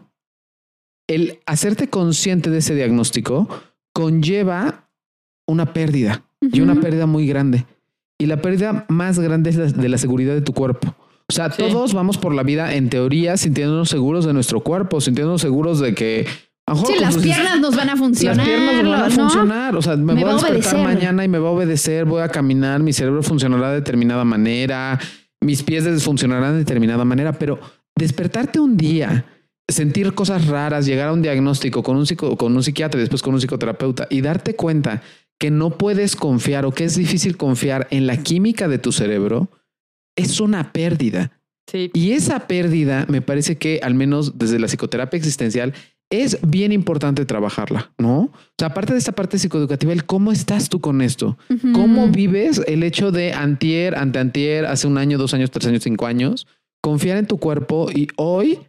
el hacerte consciente de ese diagnóstico conlleva una pérdida y una pérdida muy grande. Y la pérdida más grande es la de la seguridad de tu cuerpo. O sea, todos vamos por la vida en teoría sintiéndonos seguros de nuestro cuerpo, sintiéndonos seguros de que sí, las piernas nos van a funcionar. Las piernas nos van a funcionar. O sea, me, voy a despertar mañana y me va a obedecer, voy a caminar, mi cerebro funcionará de determinada manera, mis pies funcionarán de determinada manera, pero despertarte un día sentir cosas raras, llegar a un diagnóstico con un, con un psiquiatra y después con un psicoterapeuta y darte cuenta que no puedes confiar o que es difícil confiar en la química de tu cerebro, es una pérdida. Sí. Y esa pérdida me parece que al menos desde la psicoterapia existencial es bien importante trabajarla, ¿no? O sea, aparte de esta parte psicoeducativa, el cómo estás tú con esto, cómo vives el hecho de antier, ante antier, hace un año, dos años, tres años, cinco años, confiar en tu cuerpo y hoy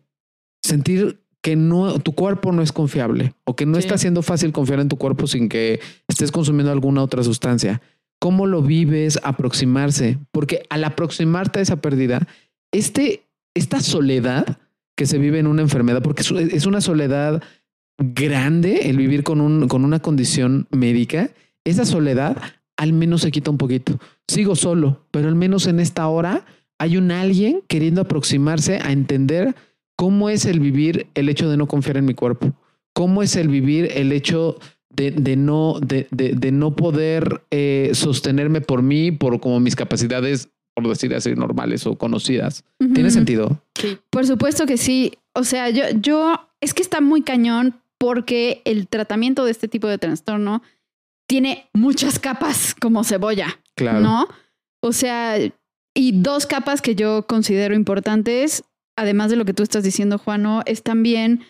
sentir que no, tu cuerpo no es confiable o que no está siendo fácil confiar en tu cuerpo sin que estés consumiendo alguna otra sustancia. ¿Cómo lo vives? Aproximarse, porque al aproximarte a esa pérdida, este, esta soledad que se vive en una enfermedad, porque es una soledad grande el vivir con, un, con una condición médica, esa soledad al menos se quita un poquito. Sigo solo, pero al menos en esta hora hay un alguien queriendo aproximarse a entender cómo es el vivir el hecho de no confiar en mi cuerpo, cómo es el vivir el hecho de, no, de, de, no poder eh, sostenerme por mí, por como mis capacidades por decir así, normales o conocidas. ¿Tiene sentido? Sí. Por supuesto que sí. O sea, yo, yo, es que está muy cañón porque el tratamiento de este tipo de trastorno tiene muchas capas como cebolla. Claro. ¿No? O sea, y dos capas que yo considero importantes, además de lo que tú estás diciendo, Juano, es también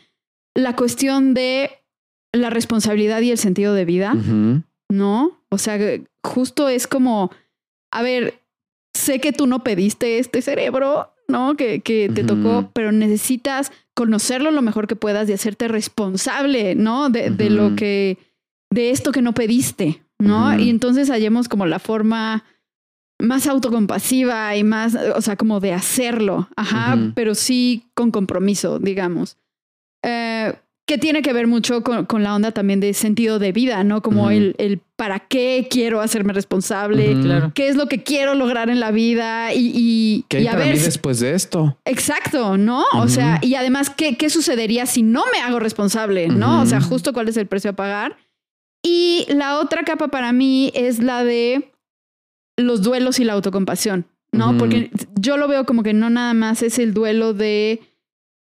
la cuestión de la responsabilidad y el sentido de vida, ¿no? O sea, justo es como, a ver, sé que tú no pediste este cerebro, ¿no? Que, que te tocó, pero necesitas conocerlo lo mejor que puedas y hacerte responsable, ¿no? De, de lo que, de esto que no pediste, ¿no? Y entonces hallemos como la forma más autocompasiva y más, o sea, como de hacerlo, ajá, pero sí con compromiso, digamos. Eh, que tiene que ver mucho con, la onda también de sentido de vida, ¿no? Como el, el, para qué quiero hacerme responsable, qué es lo que quiero lograr en la vida y, y, ¿Qué hay a ver después de esto. Exacto, ¿no? O sea, y además, ¿qué, ¿qué sucedería si no me hago responsable, ¿no? O sea, justo cuál es el precio a pagar. Y la otra capa para mí es la de los duelos y la autocompasión, ¿no? Porque yo lo veo como que no nada más es el duelo de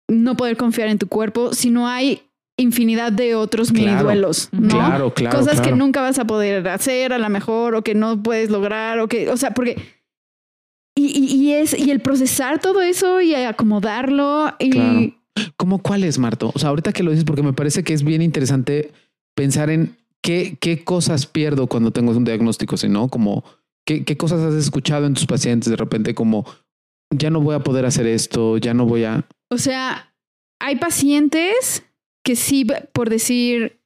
no poder confiar en tu cuerpo, sino hay infinidad de otros mini duelos, ¿no? Claro, claro. Cosas que nunca vas a poder hacer a lo mejor o que no puedes lograr o que, o sea, porque y, y, es y el procesar todo eso y acomodarlo y claro. ¿Cómo cuál es, Marto? O sea, ahorita que lo dices porque me parece que es bien interesante pensar en qué qué cosas pierdo cuando tengo un diagnóstico, si no, como qué qué cosas has escuchado en tus pacientes de repente como ya no voy a poder hacer esto, ya no voy a O sea, hay pacientes que sí, por decir,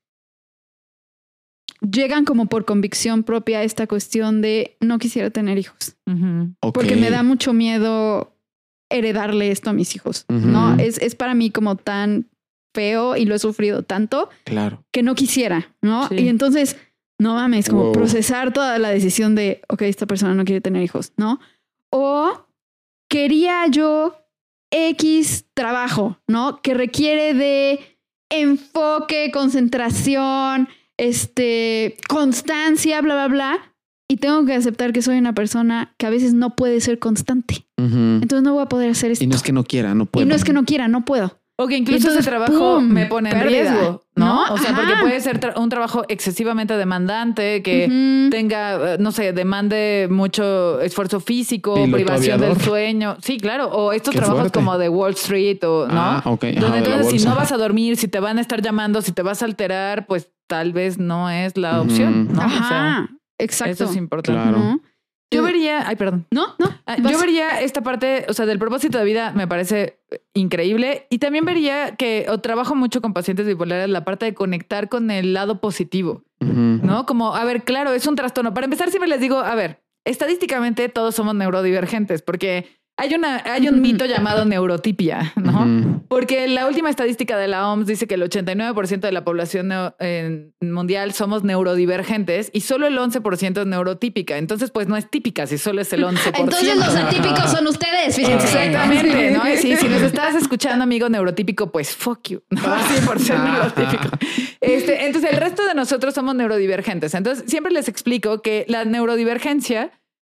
llegan como por convicción propia a esta cuestión de no quisiera tener hijos. Porque me da mucho miedo heredarle esto a mis hijos. No, es, es para mí como tan feo y lo he sufrido tanto claro. que no quisiera, ¿no? Y entonces, no mames, como procesar toda la decisión de, ok, esta persona no quiere tener hijos, ¿no? O quería yo X trabajo, ¿no? Que requiere de enfoque, concentración, este, constancia, bla, bla, bla. Y tengo que aceptar que soy una persona que a veces no puede ser constante. Entonces no voy a poder hacer esto. Y no es que no quiera, no puedo. Y no es que no quiera, no puedo. O que incluso ese trabajo me pone en riesgo, ¿no? O sea, porque puede ser un trabajo excesivamente demandante, que tenga, eh, no sé, demande mucho esfuerzo físico, privación del sueño. Sí, claro. O estos trabajos como de Wall Street o, ¿no? Ah, ok. Donde entonces si no vas a dormir, si te van a estar llamando, si te vas a alterar, pues tal vez no es la opción, ¿no? Ajá. Exacto. Eso es importante. Claro. Yo vería, ay, perdón. No, no. Ah, yo vería esta parte, o sea, del propósito de vida me parece increíble. Y también vería que o trabajo mucho con pacientes bipolares la parte de conectar con el lado positivo, ¿no? Como, a ver, claro, es un trastorno. Para empezar, siempre les digo, a ver, estadísticamente todos somos neurodivergentes porque hay, una, hay un mito llamado neurotipia, ¿no? Porque la última estadística de la OMS dice que el 89% de la población mundial somos neurodivergentes y solo el 11% es neurotípica. Entonces, pues no es típica si solo es el 11%. Entonces los atípicos son ustedes, fíjense. Exactamente, ¿no? Sí, si nos estás escuchando, amigo neurotípico, pues fuck you, ¿no? Sí, por ser neurotípico. Este, entonces, el resto de nosotros somos neurodivergentes. Entonces, siempre les explico que la neurodivergencia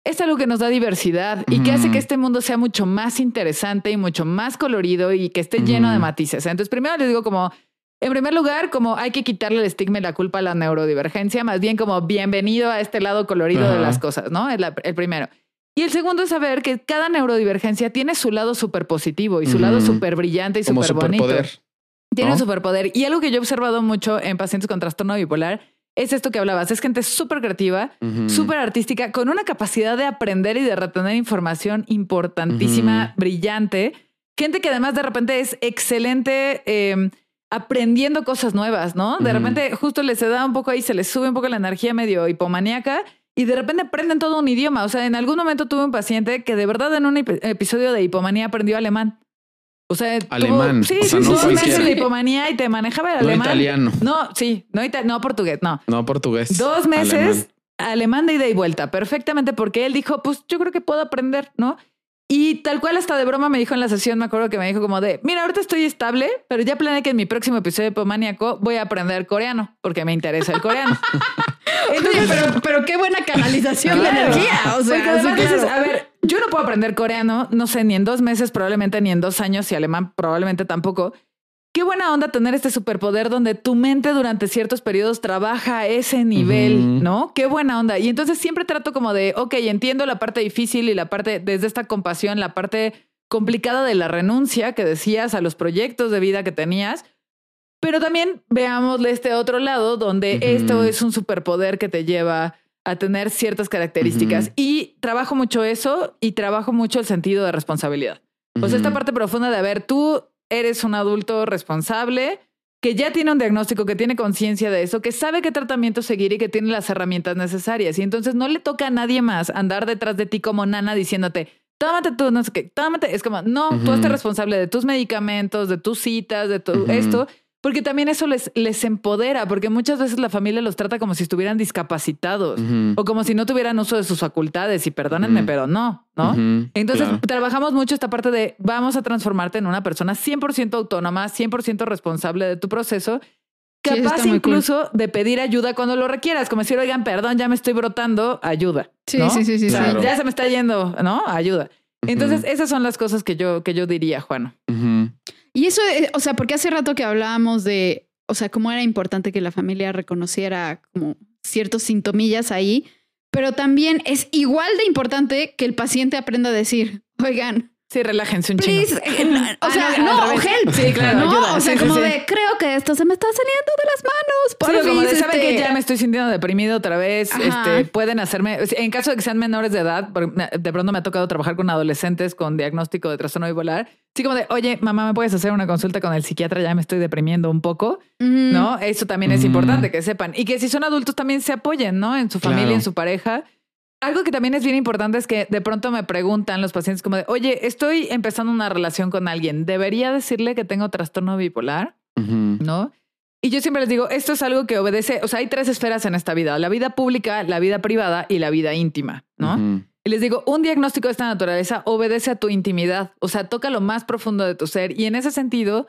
es algo que nos da diversidad y que hace que este mundo sea mucho más interesante y mucho más colorido y que esté lleno de matices. Entonces, primero les digo como, en primer lugar, como hay que quitarle el estigma y la culpa a la neurodivergencia, más bien como bienvenido a este lado colorido de las cosas, ¿no? Es el primero. Y el segundo es saber que cada neurodivergencia tiene su lado súper positivo y su lado súper brillante y súper bonito. Tiene un superpoder. Y algo que yo he observado mucho en pacientes con trastorno bipolar es esto que hablabas. Es gente súper creativa, súper artística, con una capacidad de aprender y de retener información importantísima, brillante. Gente que además de repente es excelente em, aprendiendo cosas nuevas, ¿no? De repente justo les se da un poco ahí, se les sube un poco la energía medio hipomaníaca y de repente aprenden todo un idioma. O sea, en algún momento tuve un paciente que de verdad en un episodio de hipomanía aprendió alemán. O sea, alemán. sí, sí, no dos meses de hipomanía y te manejaba el no alemán. italiano. No, sí, no, no portugués, no. No portugués. Dos meses alemán. de ida y vuelta, perfectamente, porque él dijo, pues yo creo que puedo aprender, ¿no? Y tal cual hasta de broma me dijo en la sesión, me acuerdo que me dijo como de, mira, ahorita estoy estable, pero ya planeé que en mi próximo episodio de Hipomaníaco voy a aprender coreano, porque me interesa el coreano. *laughs* pero, pero qué buena canalización de energía. O sea, a ver, yo no puedo aprender coreano, no sé, ni en dos meses, probablemente ni en dos años, y alemán probablemente tampoco. Qué buena onda tener este superpoder donde tu mente durante ciertos periodos trabaja a ese nivel, ¿no? Qué buena onda. Y entonces siempre trato como de, ok, entiendo la parte difícil y la parte, desde esta compasión, la parte complicada de la renuncia que decías a los proyectos de vida que tenías, pero también veámosle este otro lado donde esto es un superpoder que te lleva a tener ciertas características. Y trabajo mucho eso y trabajo mucho el sentido de responsabilidad. Pues esta parte profunda de, a ver, tú eres un adulto responsable que ya tiene un diagnóstico, que tiene conciencia de eso, que sabe qué tratamiento seguir y que tiene las herramientas necesarias. Y entonces no le toca a nadie más andar detrás de ti como nana diciéndote, tómate tú, no sé qué, tómate. Es como, no, tú estás responsable de tus medicamentos, de tus citas, de todo esto. Porque también eso les, les empodera, porque muchas veces la familia los trata como si estuvieran discapacitados o como si no tuvieran uso de sus facultades. Y perdónenme, pero no, ¿no? Entonces trabajamos mucho esta parte de vamos a transformarte en una persona 100% autónoma, 100% responsable de tu proceso. Capaz incluso de pedir ayuda cuando lo requieras, como decir, oigan, perdón, ya me estoy brotando, ayuda. Sí, sí, sí, sí, Ya se me está yendo, ¿no? Ayuda. Entonces, esas son las cosas que yo, que yo diría, Juan. Y eso, eh, o sea, porque hace rato que hablábamos de, o sea, cómo era importante que la familia reconociera como ciertos sintomillas ahí, pero también es igual de importante que el paciente aprenda a decir, oigan, Sí, relájense un chingo. Eh, *laughs* o sea, no, help. Sí, claro, no, ayuda. O sea, como de, creo que esto se me está saliendo de las manos. Por sí, como de, ¿saben que ya me estoy sintiendo deprimido otra vez? Este, pueden hacerme, en caso de que sean menores de edad, de pronto me ha tocado trabajar con adolescentes con diagnóstico de trastorno bipolar. Sí, como de, oye, mamá, ¿me puedes hacer una consulta con el psiquiatra? Ya me estoy deprimiendo un poco, ¿no? Eso también es importante que sepan. Y que si son adultos también se apoyen, ¿no? En su familia, en su pareja algo que también es bien importante es que de pronto me preguntan los pacientes como de, oye, estoy empezando una relación con alguien, ¿debería decirle que tengo trastorno bipolar? ¿No? Y yo siempre les digo, esto es algo que obedece, o sea, hay tres esferas en esta vida, la vida pública, la vida privada y la vida íntima, ¿no? Y les digo, un diagnóstico de esta naturaleza obedece a tu intimidad, o sea, toca lo más profundo de tu ser y en ese sentido,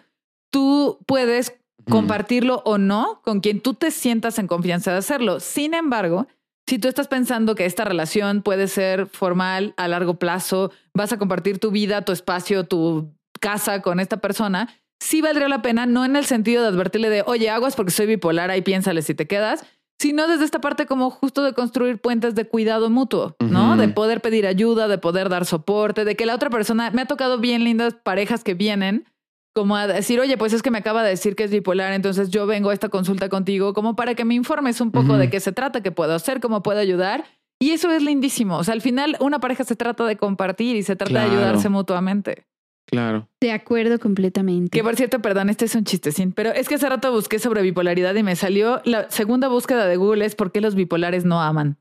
tú puedes compartirlo o no con quien tú te sientas en confianza de hacerlo. Sin embargo, si tú estás pensando que esta relación puede ser formal a largo plazo, vas a compartir tu vida, tu espacio, tu casa con esta persona, sí valdría la pena, no en el sentido de advertirle de, oye, aguas porque soy bipolar, ahí piénsale si te quedas, sino desde esta parte como justo de construir puentes de cuidado mutuo, ¿no? De poder pedir ayuda, de poder dar soporte, de que la otra persona, me ha tocado bien lindas parejas que vienen como a decir, oye, pues es que me acaba de decir que es bipolar, entonces yo vengo a esta consulta contigo como para que me informes un poco de qué se trata, qué puedo hacer, cómo puedo ayudar. Y eso es lindísimo. O sea, al final una pareja se trata de compartir y se trata de ayudarse mutuamente. Claro. De acuerdo completamente. Que por cierto, perdón, este es un chistecín, pero es que hace rato busqué sobre bipolaridad y me salió la segunda búsqueda de Google es por qué los bipolares no aman.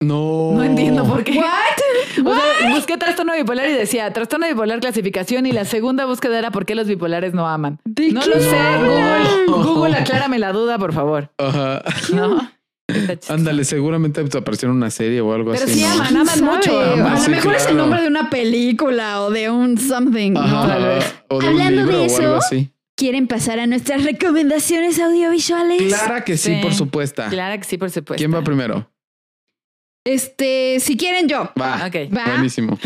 No. No entiendo por qué. ¿What? O sea, busqué trastorno bipolar y decía trastorno bipolar clasificación y la segunda búsqueda era por qué los bipolares no aman. no lo sé. Google, Google, aclárame la duda, por favor. Ajá. No. Ándale, seguramente apareció en una serie o algo así. Pero sí aman, aman mucho. a lo mejor es el nombre de una película o de un something. Ajá, O de Hablando un libro de eso, o algo así. ¿Quieren pasar a nuestras recomendaciones audiovisuales? Clara que sí, por supuesto. Clara que sí, por supuesto. ¿Quién va primero? Este, si quieren yo. Va. Ok. Va. Buenísimo.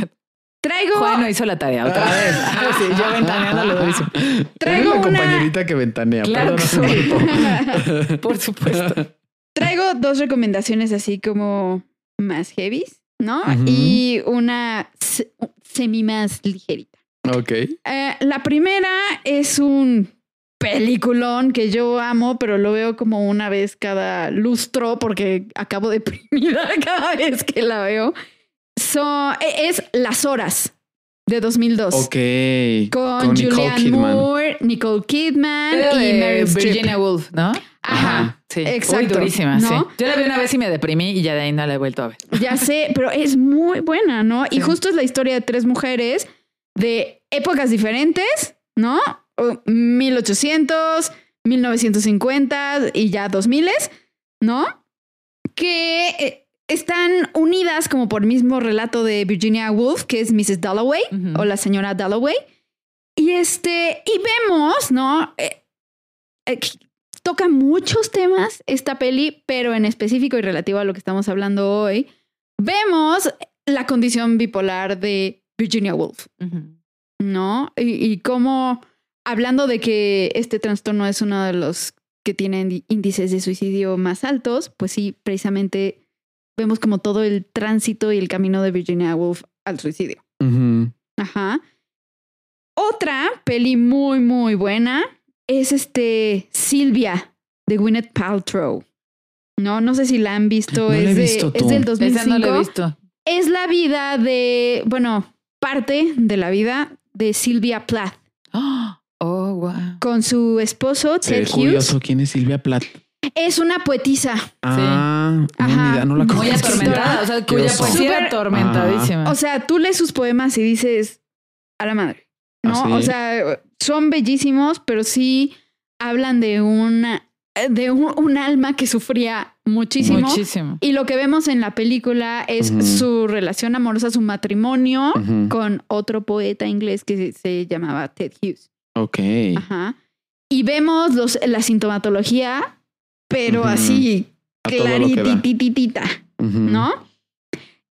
Traigo, Juan no hizo la tarea otra vez. Ah, sí, yo ventaneando lo hice. *laughs* traigo una, compañerita que ventanea. Claro que. *laughs* Por supuesto. traigo dos recomendaciones así como más heavies, ¿no? Y una se- semi más ligerita. Ok. Eh, la primera es un peliculón que yo amo, pero lo veo como una vez cada lustro porque acabo *laughs* deprimida cada vez que la veo. So, e- es Las Horas de 2002. Ok. Con, Nicole Julianne Kidman. Moore, Nicole Kidman y Streep. Virginia Woolf, ¿no? Ajá. Sí. Exacto. Uy, durísima, ¿No? sí. Yo la vi una vez y me deprimí y ya de ahí no la he vuelto a ver. Ya sé, pero es muy buena, ¿no? Y justo es la historia de tres mujeres de épocas diferentes, ¿no? O 1800, 1950 y ya 2000, ¿no? Que eh, están unidas como por el mismo relato de Virginia Woolf, que es Mrs. Dalloway o la señora Dalloway. Y este, y vemos, ¿no? Eh, eh, toca muchos temas esta peli, pero en específico y relativo a lo que estamos hablando hoy, vemos la condición bipolar de Virginia Woolf. ¿no? Y, y cómo, hablando de que este trastorno es uno de los que tienen índices de suicidio más altos, pues sí, precisamente vemos como todo el tránsito y el camino de Virginia Woolf al suicidio. Ajá. Otra peli muy, muy buena es este Silvia de Gwyneth Paltrow. No, no sé si la han visto. No la es, he de- visto es del Esa 2005. no la he visto. Es la vida de, bueno, parte de la vida de Silvia Plath wow. con su esposo Ted Hughes. curioso quién es Silvia Plath. Es una poetisa. Ah, no, Ajá. no la Muy conozco. atormentada, o sea, cuya poesía Súper- atormentadísima. O sea, tú lees sus poemas y dices, a la madre. ¿No? ¿Ah, sí? O sea, son bellísimos, pero sí hablan de una de un, un alma que sufría muchísimo. Muchísimo. Y lo que vemos en la película es su relación amorosa, su matrimonio con otro poeta inglés que se, se llamaba Ted Hughes. Ok. Ajá. Y vemos los, la sintomatología, pero así claritititita. ¿no?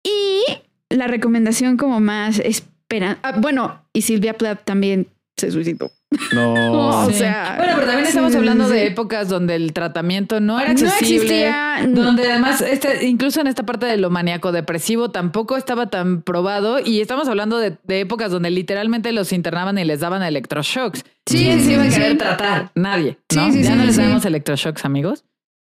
Y la recomendación como más espera, ah, bueno, y Silvia Plath también se suicidó. No. *laughs* O Sí. sea, bueno, pero también estamos hablando de épocas donde el tratamiento no era No accesible. existía. Donde además, este, incluso en esta parte de lo maníaco depresivo tampoco estaba tan probado. Y estamos hablando de, de épocas donde literalmente los internaban y les daban electroshocks. Sí, ¿Quién sí, se iba a sí, querer sí. tratar? Nadie. Sí, ¿no? sí, ya sí, no les sí. damos electroshocks, amigos.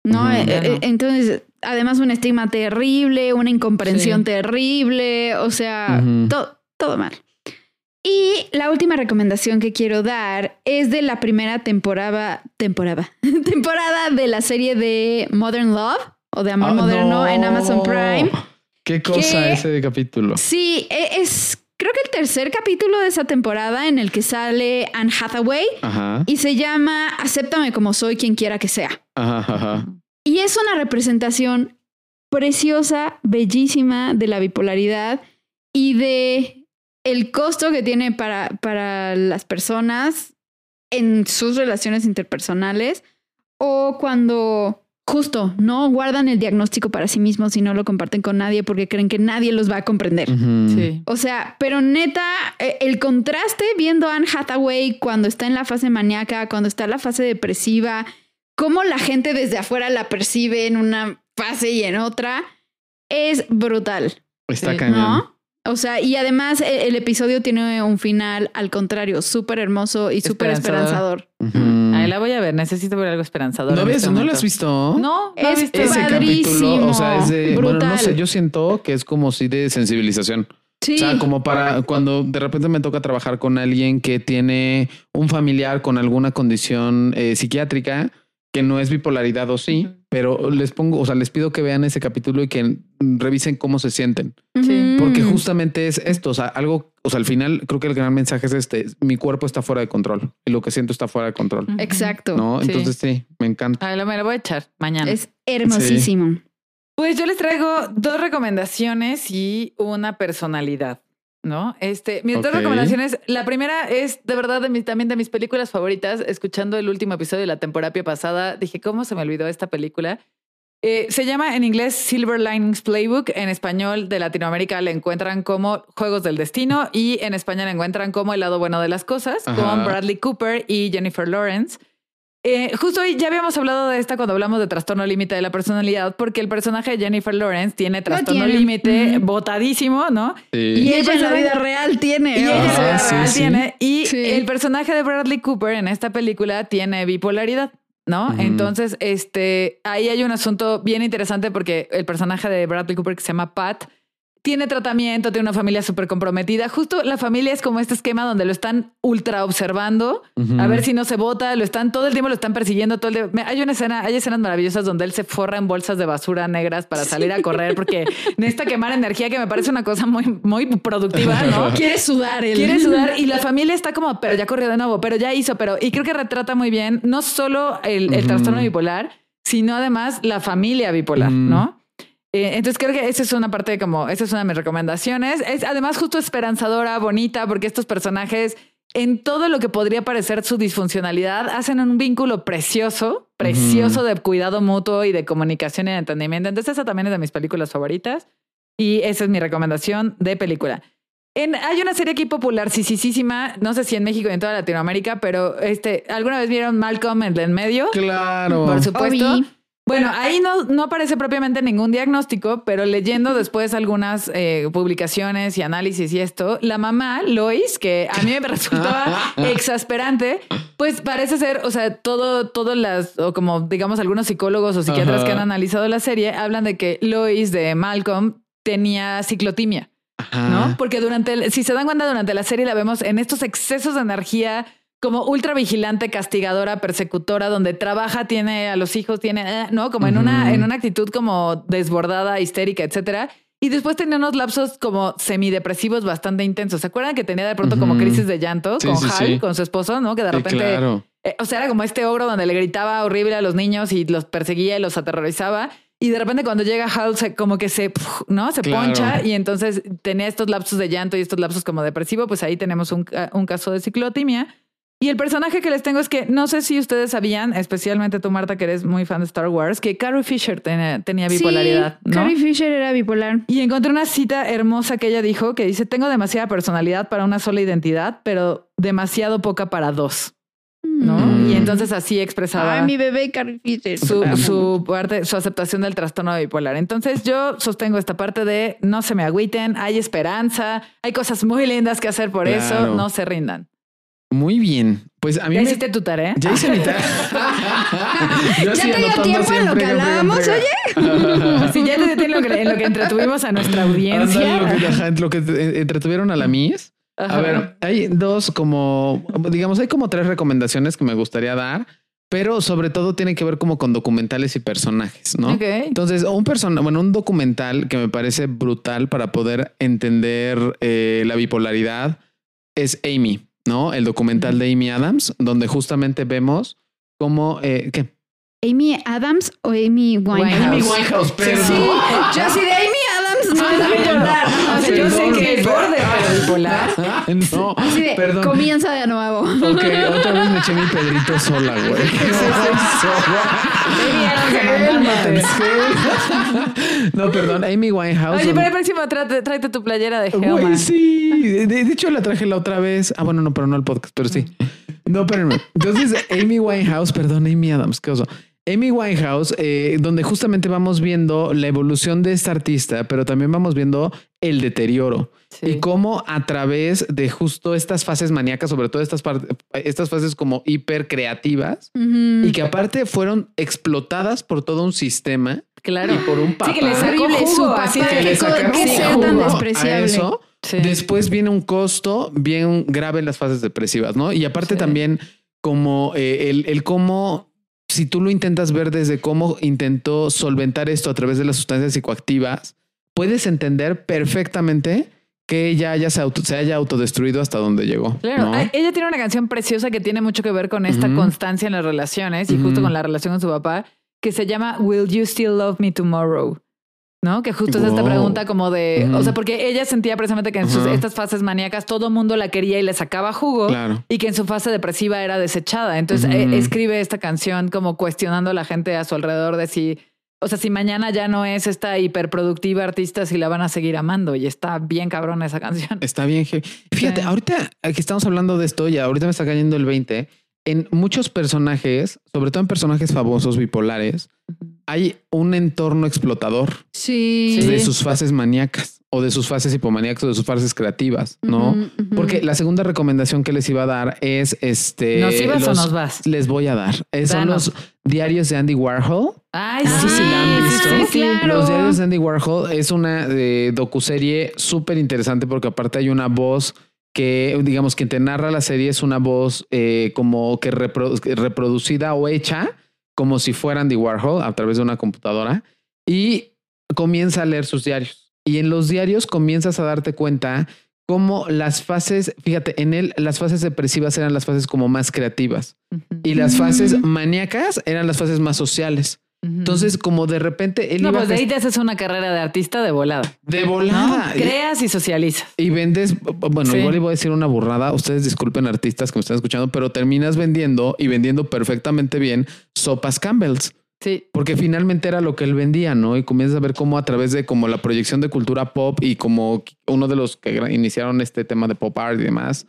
No, Ujú. eh, Ya no. eh, entonces, además un estigma terrible, una incomprensión Sí. terrible, o sea, Ujú. to- todo mal. Y la última recomendación que quiero dar es de la primera temporada, temporada, *laughs* temporada de la serie de Modern Love o de Amor Ah, Moderno no. en Amazon Prime. ¿Qué cosa ese de capítulo? Sí, e- es creo que el tercer capítulo de esa temporada en el que sale Anne Hathaway Ajá. y se llama Acéptame como soy quien quiera que sea. Ajá, ajá. Y es una representación preciosa, bellísima de la bipolaridad y de el costo que tiene para, para las personas en sus relaciones interpersonales o cuando justo no guardan el diagnóstico para sí mismos y no lo comparten con nadie porque creen que nadie los va a comprender. Sí. O sea, pero neta, eh, el contraste viendo a Anne Hathaway cuando está en la fase maníaca, cuando está en la fase depresiva, cómo la gente desde afuera la percibe en una fase y en otra, es brutal, Está Sí. cañón. ¿no? O sea, y además eh, el episodio tiene un final al contrario, súper hermoso y súper Esperanzador. Ahí la voy a ver. Necesito ver algo esperanzador. ¿No, ves- este ¿No lo has visto? No, Es visto. Ese capítulo, o sea, es de. Bueno, no Brutal. sé, yo siento que es como si de sensibilización. Sí. O sea, como para cuando de repente me toca trabajar con alguien que tiene un familiar con alguna condición eh, psiquiátrica que no es bipolaridad o sí. Pero les pongo, o sea, les pido que vean ese capítulo y que revisen cómo se sienten, Sí. porque justamente es esto, o sea, algo, o sea, al final creo que el gran mensaje es este, mi cuerpo está fuera de control y lo que siento está fuera de control. Exacto. ¿no? Sí. Entonces sí, me encanta. Ahí la- me la voy a echar mañana. Es hermosísimo. Pues yo les traigo dos recomendaciones y una personalidad, ¿no? Este, mis dos recomendaciones. La primera es de verdad de también de mis películas favoritas. Escuchando el último episodio de la temporada pasada, dije, ¿cómo se me olvidó esta película? Eh, se llama en inglés Silver Linings Playbook. En español de Latinoamérica le encuentran como Juegos del Destino y en España le encuentran como El lado bueno de las cosas con Bradley Cooper y Jennifer Lawrence. Eh, justo hoy ya habíamos hablado de esta cuando hablamos de trastorno límite de la personalidad, porque el personaje de Jennifer Lawrence tiene trastorno límite botadísimo, ¿no? Y, ella en la vida real tiene. Y ella en la vida real tiene. Y el personaje de Bradley Cooper en esta película tiene bipolaridad. ¿no? Entonces, este, ahí hay un asunto bien interesante porque el personaje de Bradley Cooper que se llama Pat tiene tratamiento, tiene una familia súper comprometida. Justo la familia es como este esquema donde lo están ultra observando, a ver si no se vota, lo están todo el tiempo, lo están persiguiendo todo el Hay una escena, hay escenas maravillosas donde él se forra en bolsas de basura negras para salir a correr porque *laughs* necesita quemar energía, que me parece una cosa muy, muy productiva, ¿no? *laughs* Quiere sudar. Él. Quiere sudar y la familia está como, pero ya corrió de nuevo, pero ya hizo, pero... Y creo que retrata muy bien no solo el, trastorno bipolar, sino además la familia bipolar, ¿no? Eh, entonces creo que esa es una parte de como, esa es una de mis recomendaciones. Es además justo esperanzadora, bonita, porque estos personajes en todo lo que podría parecer su disfuncionalidad hacen un vínculo precioso, precioso de cuidado mutuo y de comunicación y de entendimiento. Entonces esa también es de mis películas favoritas y esa es mi recomendación de película. En, hay una serie aquí popular, sí, sí, sí, no sé si en México y en toda Latinoamérica, pero este, ¿alguna vez vieron Malcolm en el medio? Claro. Por supuesto. Bueno, ahí no, no aparece propiamente ningún diagnóstico, pero leyendo después algunas eh, publicaciones y análisis y esto, la mamá, Lois, que a mí me resultaba *laughs* exasperante, pues parece ser, o sea, todo, todas las, o como digamos algunos psicólogos o psiquiatras que han analizado la serie, hablan de que Lois de Malcolm tenía ciclotimia. ¿No? Porque durante, si se dan cuenta, durante la serie la vemos en estos excesos de energía como ultra vigilante, castigadora, persecutora, donde trabaja, tiene a los hijos, tiene, eh, ¿no? Como en una, en una actitud como desbordada, histérica, etcétera. Y después tenía unos lapsos como semidepresivos bastante intensos. ¿Se acuerdan que tenía de pronto como crisis de llanto con Hal, con su esposo, ¿no? Que de repente. Eh, o sea, era como este ogro donde le gritaba horrible a los niños y los perseguía y los aterrorizaba. Y de repente cuando llega Hal, se, como que se, ¿no? Se poncha y entonces tenía estos lapsos de llanto y estos lapsos como depresivo. Pues ahí tenemos un, un caso de ciclotimia. Y el personaje que les tengo es que no sé si ustedes sabían, especialmente tú, Marta, que eres muy fan de Star Wars, que Carrie Fisher tenía, bipolaridad. Sí, Carrie Fisher era bipolar. Y encontré una cita hermosa que ella dijo que dice: Tengo demasiada personalidad para una sola identidad, pero demasiado poca para dos. ¿no? Mm. Y entonces así expresaba. Ay, mi bebé Carrie Fisher. Su, su, parte, su aceptación del trastorno bipolar. Entonces yo sostengo esta parte de no se me agüiten, hay esperanza, hay cosas muy lindas que hacer por eso, no se rindan. Muy bien. Pues a mí ¿Ya hiciste tu tarea? Ya hice mi tarea. *laughs* ¿Ya te dio tiempo en lo que hablábamos, oye? *laughs* sí, ya te dio tiempo en lo que entretuvimos a nuestra audiencia. En lo que, entretuvieron a la Mies. A ver, hay dos como, digamos, hay como tres recomendaciones que me gustaría dar, pero sobre todo tiene que ver como con documentales y personajes, ¿no? Entonces, un persona, bueno, un documental que me parece brutal para poder entender eh, la bipolaridad es Amy. ¿No? El documental de Amy Adams, donde justamente vemos cómo, eh, ¿qué? Amy Adams o Amy Winehouse. Amy Winehouse, pero. Sí, yo sí de Amy no es bipolar. O sea, yo sé que es borde, pero bipolar. *laughs* No, Así de, perdón. comienza de nuevo. Ok, otra vez me eché mi Pedrito sola, güey. *laughs* No, perdón, Amy Winehouse. Oye, para el próximo tráete tu playera de Hellman. sí, de, de, hecho la traje la otra vez. Ah, bueno, no, pero no el podcast, pero sí. No, pero Entonces, Amy Winehouse, perdón, Amy Adams, qué oso. Amy Winehouse, eh, donde justamente vamos viendo la evolución de esta artista, pero también vamos viendo el deterioro y cómo a través de justo estas fases maníacas, sobre todo estas, estas fases como hiper creativas y que aparte fueron explotadas por todo un sistema. Claro. Y por un papá. Sí, que le sacó jugo, así que le sacaron tan despreciable. eso. Después viene un costo bien grave en las fases depresivas, ¿no? Y aparte también como eh, el, el cómo si tú lo intentas ver desde cómo intentó solventar esto a través de las sustancias psicoactivas, puedes entender perfectamente que ella ya se, haya autodestruido hasta donde llegó. Claro, ella tiene una canción preciosa que tiene mucho que ver con esta constancia en las relaciones y justo con la relación con su papá, que se llama Will You Still Love Me Tomorrow? ¿No? Que justo es esta pregunta como de, o sea, porque ella sentía precisamente que en sus, estas fases maníacas todo mundo la quería y le sacaba jugo y que en su fase depresiva era desechada. Entonces eh, escribe esta canción como cuestionando a la gente a su alrededor de si o sea, si mañana ya no es esta hiperproductiva artista, si la van a seguir amando y está bien cabrón esa canción. Está bien. Fíjate, ahorita que estamos hablando de esto, ya ahorita me está cayendo el 20. En muchos personajes, sobre todo en personajes famosos bipolares, hay un entorno explotador sí. de sus fases maníacas o de sus fases hipomaníacas o de sus fases creativas, ¿no? Porque la segunda recomendación que les iba a dar es este. ¿Nos ibas o nos vas? Les voy a dar. Son los diarios de Andy Warhol. Ay, sí, sí, sí, claro. Los diarios de Andy Warhol es una eh, docuserie súper interesante porque aparte hay una voz que, digamos, quien te narra la serie es una voz eh, como que reproducida o hecha como si fuera Andy Warhol a través de una computadora y comienza a leer sus diarios. Y en los diarios comienzas a darte cuenta cómo las fases, fíjate, en él las fases depresivas eran las fases como más creativas. Y las fases maníacas eran las fases más sociales. Entonces, como de repente él no, pues de ahí te haces una carrera de artista de volada. De volada. Creas y socializas. Y vendes, bueno, igual igual voy a decir una burrada. Ustedes disculpen artistas que me están escuchando, pero terminas vendiendo y vendiendo perfectamente bien sopas Campbell's. Sí. Porque finalmente era lo que él vendía, ¿no? Y comienzas a ver cómo a través de como la proyección de cultura pop y como uno de los que iniciaron este tema de pop art y demás,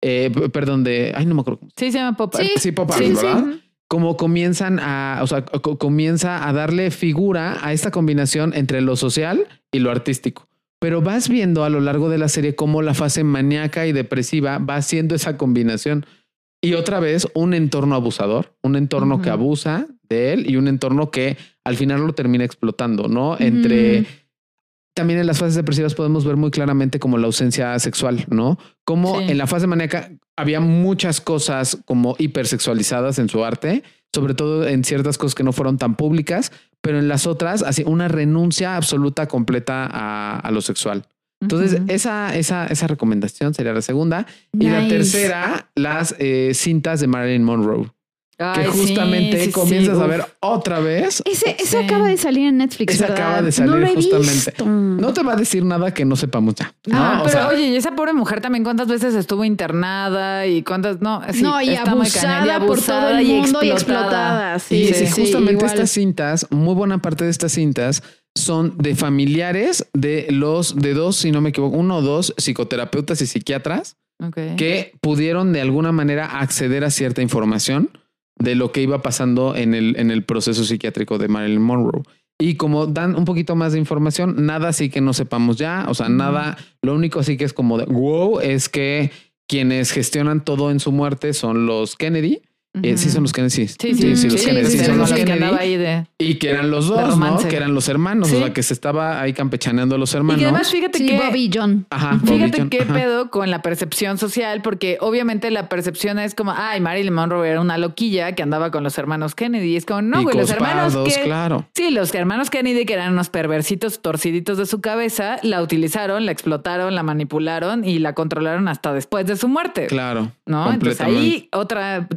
eh, perdón, de, ay, no me acuerdo. Sí, se llama pop art. Sí, pop art, ¿verdad? Como comienzan a, o sea, comienza a darle figura a esta combinación entre lo social y lo artístico. Pero vas viendo a lo largo de la serie cómo la fase maníaca y depresiva va haciendo esa combinación. Y otra vez, un entorno abusador, un entorno que abusa de él y un entorno que al final lo termina explotando, ¿no? Entre... También en las fases depresivas podemos ver muy claramente como la ausencia sexual, ¿no? Como en la fase maníaca había muchas cosas como hipersexualizadas en su arte, sobre todo en ciertas cosas que no fueron tan públicas, pero en las otras, así una renuncia absoluta, completa a, lo sexual. Entonces, esa, esa, esa recomendación sería la segunda. Y la tercera, las eh, cintas de Marilyn Monroe que justamente comienzas a ver otra vez. Ese, ese acaba de salir en Netflix. Ese acaba de salir justamente. No te va a decir nada que no sepamos ya. Ah, pero oye, y esa pobre mujer también, ¿cuántas veces estuvo internada y cuántas? No, no y, abusada por todo el mundo y explotada. Sí, y justamente estas cintas, muy buena parte de estas cintas son de familiares de los de dos, si no me equivoco, uno o dos psicoterapeutas y psiquiatras que pudieron de alguna manera acceder a cierta información de lo que iba pasando en el, en el proceso psiquiátrico de Marilyn Monroe. Y como dan un poquito más de información, nada así que no sepamos ya, o sea, nada, lo único así que es como de wow, es que quienes gestionan todo en su muerte son los Kennedy eh, sí, son los Kennedy. Sí, sí, sí, sí los Kennedy. Sí, son los Kennedy. y que eran los dos, ¿no? Que eran los hermanos. O sea, que se estaba ahí campechaneando a los hermanos. Y además, fíjate que. Bobby y John. Ajá. Fíjate qué pedo con la percepción social, porque obviamente la percepción es como, ay, Marilyn Monroe era una loquilla que andaba con los hermanos Kennedy. Y es como, no, güey, los hermanos. que, claro. Sí, los hermanos Kennedy, que eran unos perversitos torciditos de su cabeza, la utilizaron, la explotaron, la manipularon y la controlaron hasta después de su muerte. Claro. ¿No? Entonces ahí otra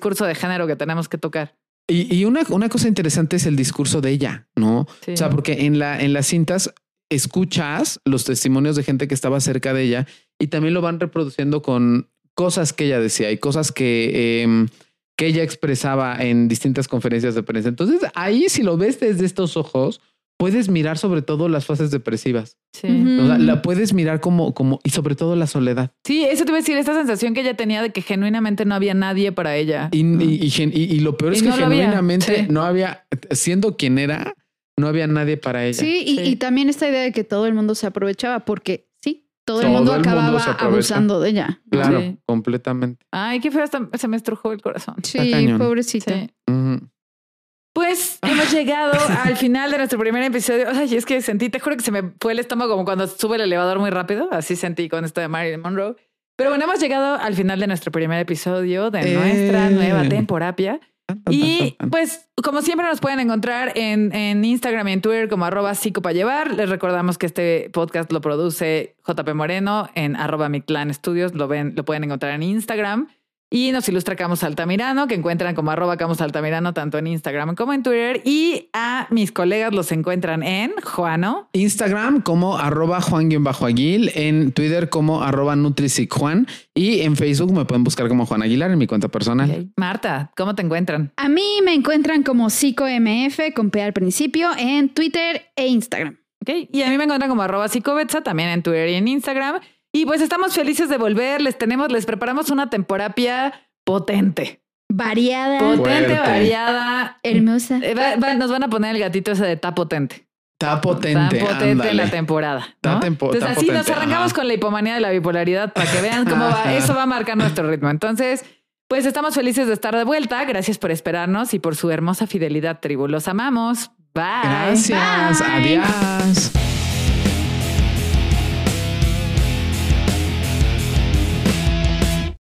discurso de género que tenemos que tocar. Y, una, una, cosa interesante es el discurso de ella, ¿no? O sea, porque en, la, en las cintas escuchas los testimonios de gente que estaba cerca de ella y también lo van reproduciendo con cosas que ella decía y cosas que, em, que ella expresaba en distintas conferencias de prensa. Entonces, ahí si lo ves desde estos ojos, puedes mirar sobre todo las fases depresivas. Sí. la puedes mirar como, como, y sobre todo la soledad. Sí, eso te voy a decir, esta sensación que ella tenía de que genuinamente no había nadie para ella. Y, y, lo peor es que genuinamente no había, siendo quien era, no había nadie para ella. Sí, y, también esta idea de que todo el mundo se aprovechaba, porque sí, todo, el mundo acababa abusando de ella. Claro, completamente. Ay, qué feo, se me estrujó el corazón. Sí, pobrecita. Pues hemos llegado al final de nuestro primer episodio. Ay, es que sentí, te juro que se me fue el estómago como cuando sube el elevador muy rápido. Así sentí con esto de Marilyn Monroe. Pero bueno, hemos llegado al final de nuestro primer episodio de nuestra eh. nueva temporapia. Y pues, como siempre, nos pueden encontrar en, en Instagram y en Twitter como arroba para llevar. Les recordamos que este podcast lo produce JP Moreno en arroba mi clan estudios. Lo ven, lo pueden encontrar en Instagram. Y nos ilustra Camus Altamirano, que encuentran como arroba Camus Altamirano tanto en Instagram como en Twitter. Y a mis colegas los encuentran en Juano. Instagram como arroba Juan-Aguil, en Twitter como arroba Juan y en Facebook me pueden buscar como Juan Aguilar en mi cuenta personal. Marta, ¿cómo te encuentran? A mí me encuentran como PsicoMF con P al principio en Twitter e Instagram. Ok, y a mí me encuentran como arroba psicobetsa también en Twitter y en Instagram. Y pues estamos felices de volver. Les tenemos, les preparamos una temporapia potente. Variada. Potente, variada. Hermosa. Eh, nos van a poner el gatito ese de ta potente. Está potente. Está potente en la temporada. Entonces, así nos arrancamos con la hipomanía de la bipolaridad para que vean cómo va. Eso va a marcar nuestro ritmo. Entonces, pues estamos felices de estar de vuelta. Gracias por esperarnos y por su hermosa fidelidad, tribu. Los amamos. Bye. Gracias. Adiós.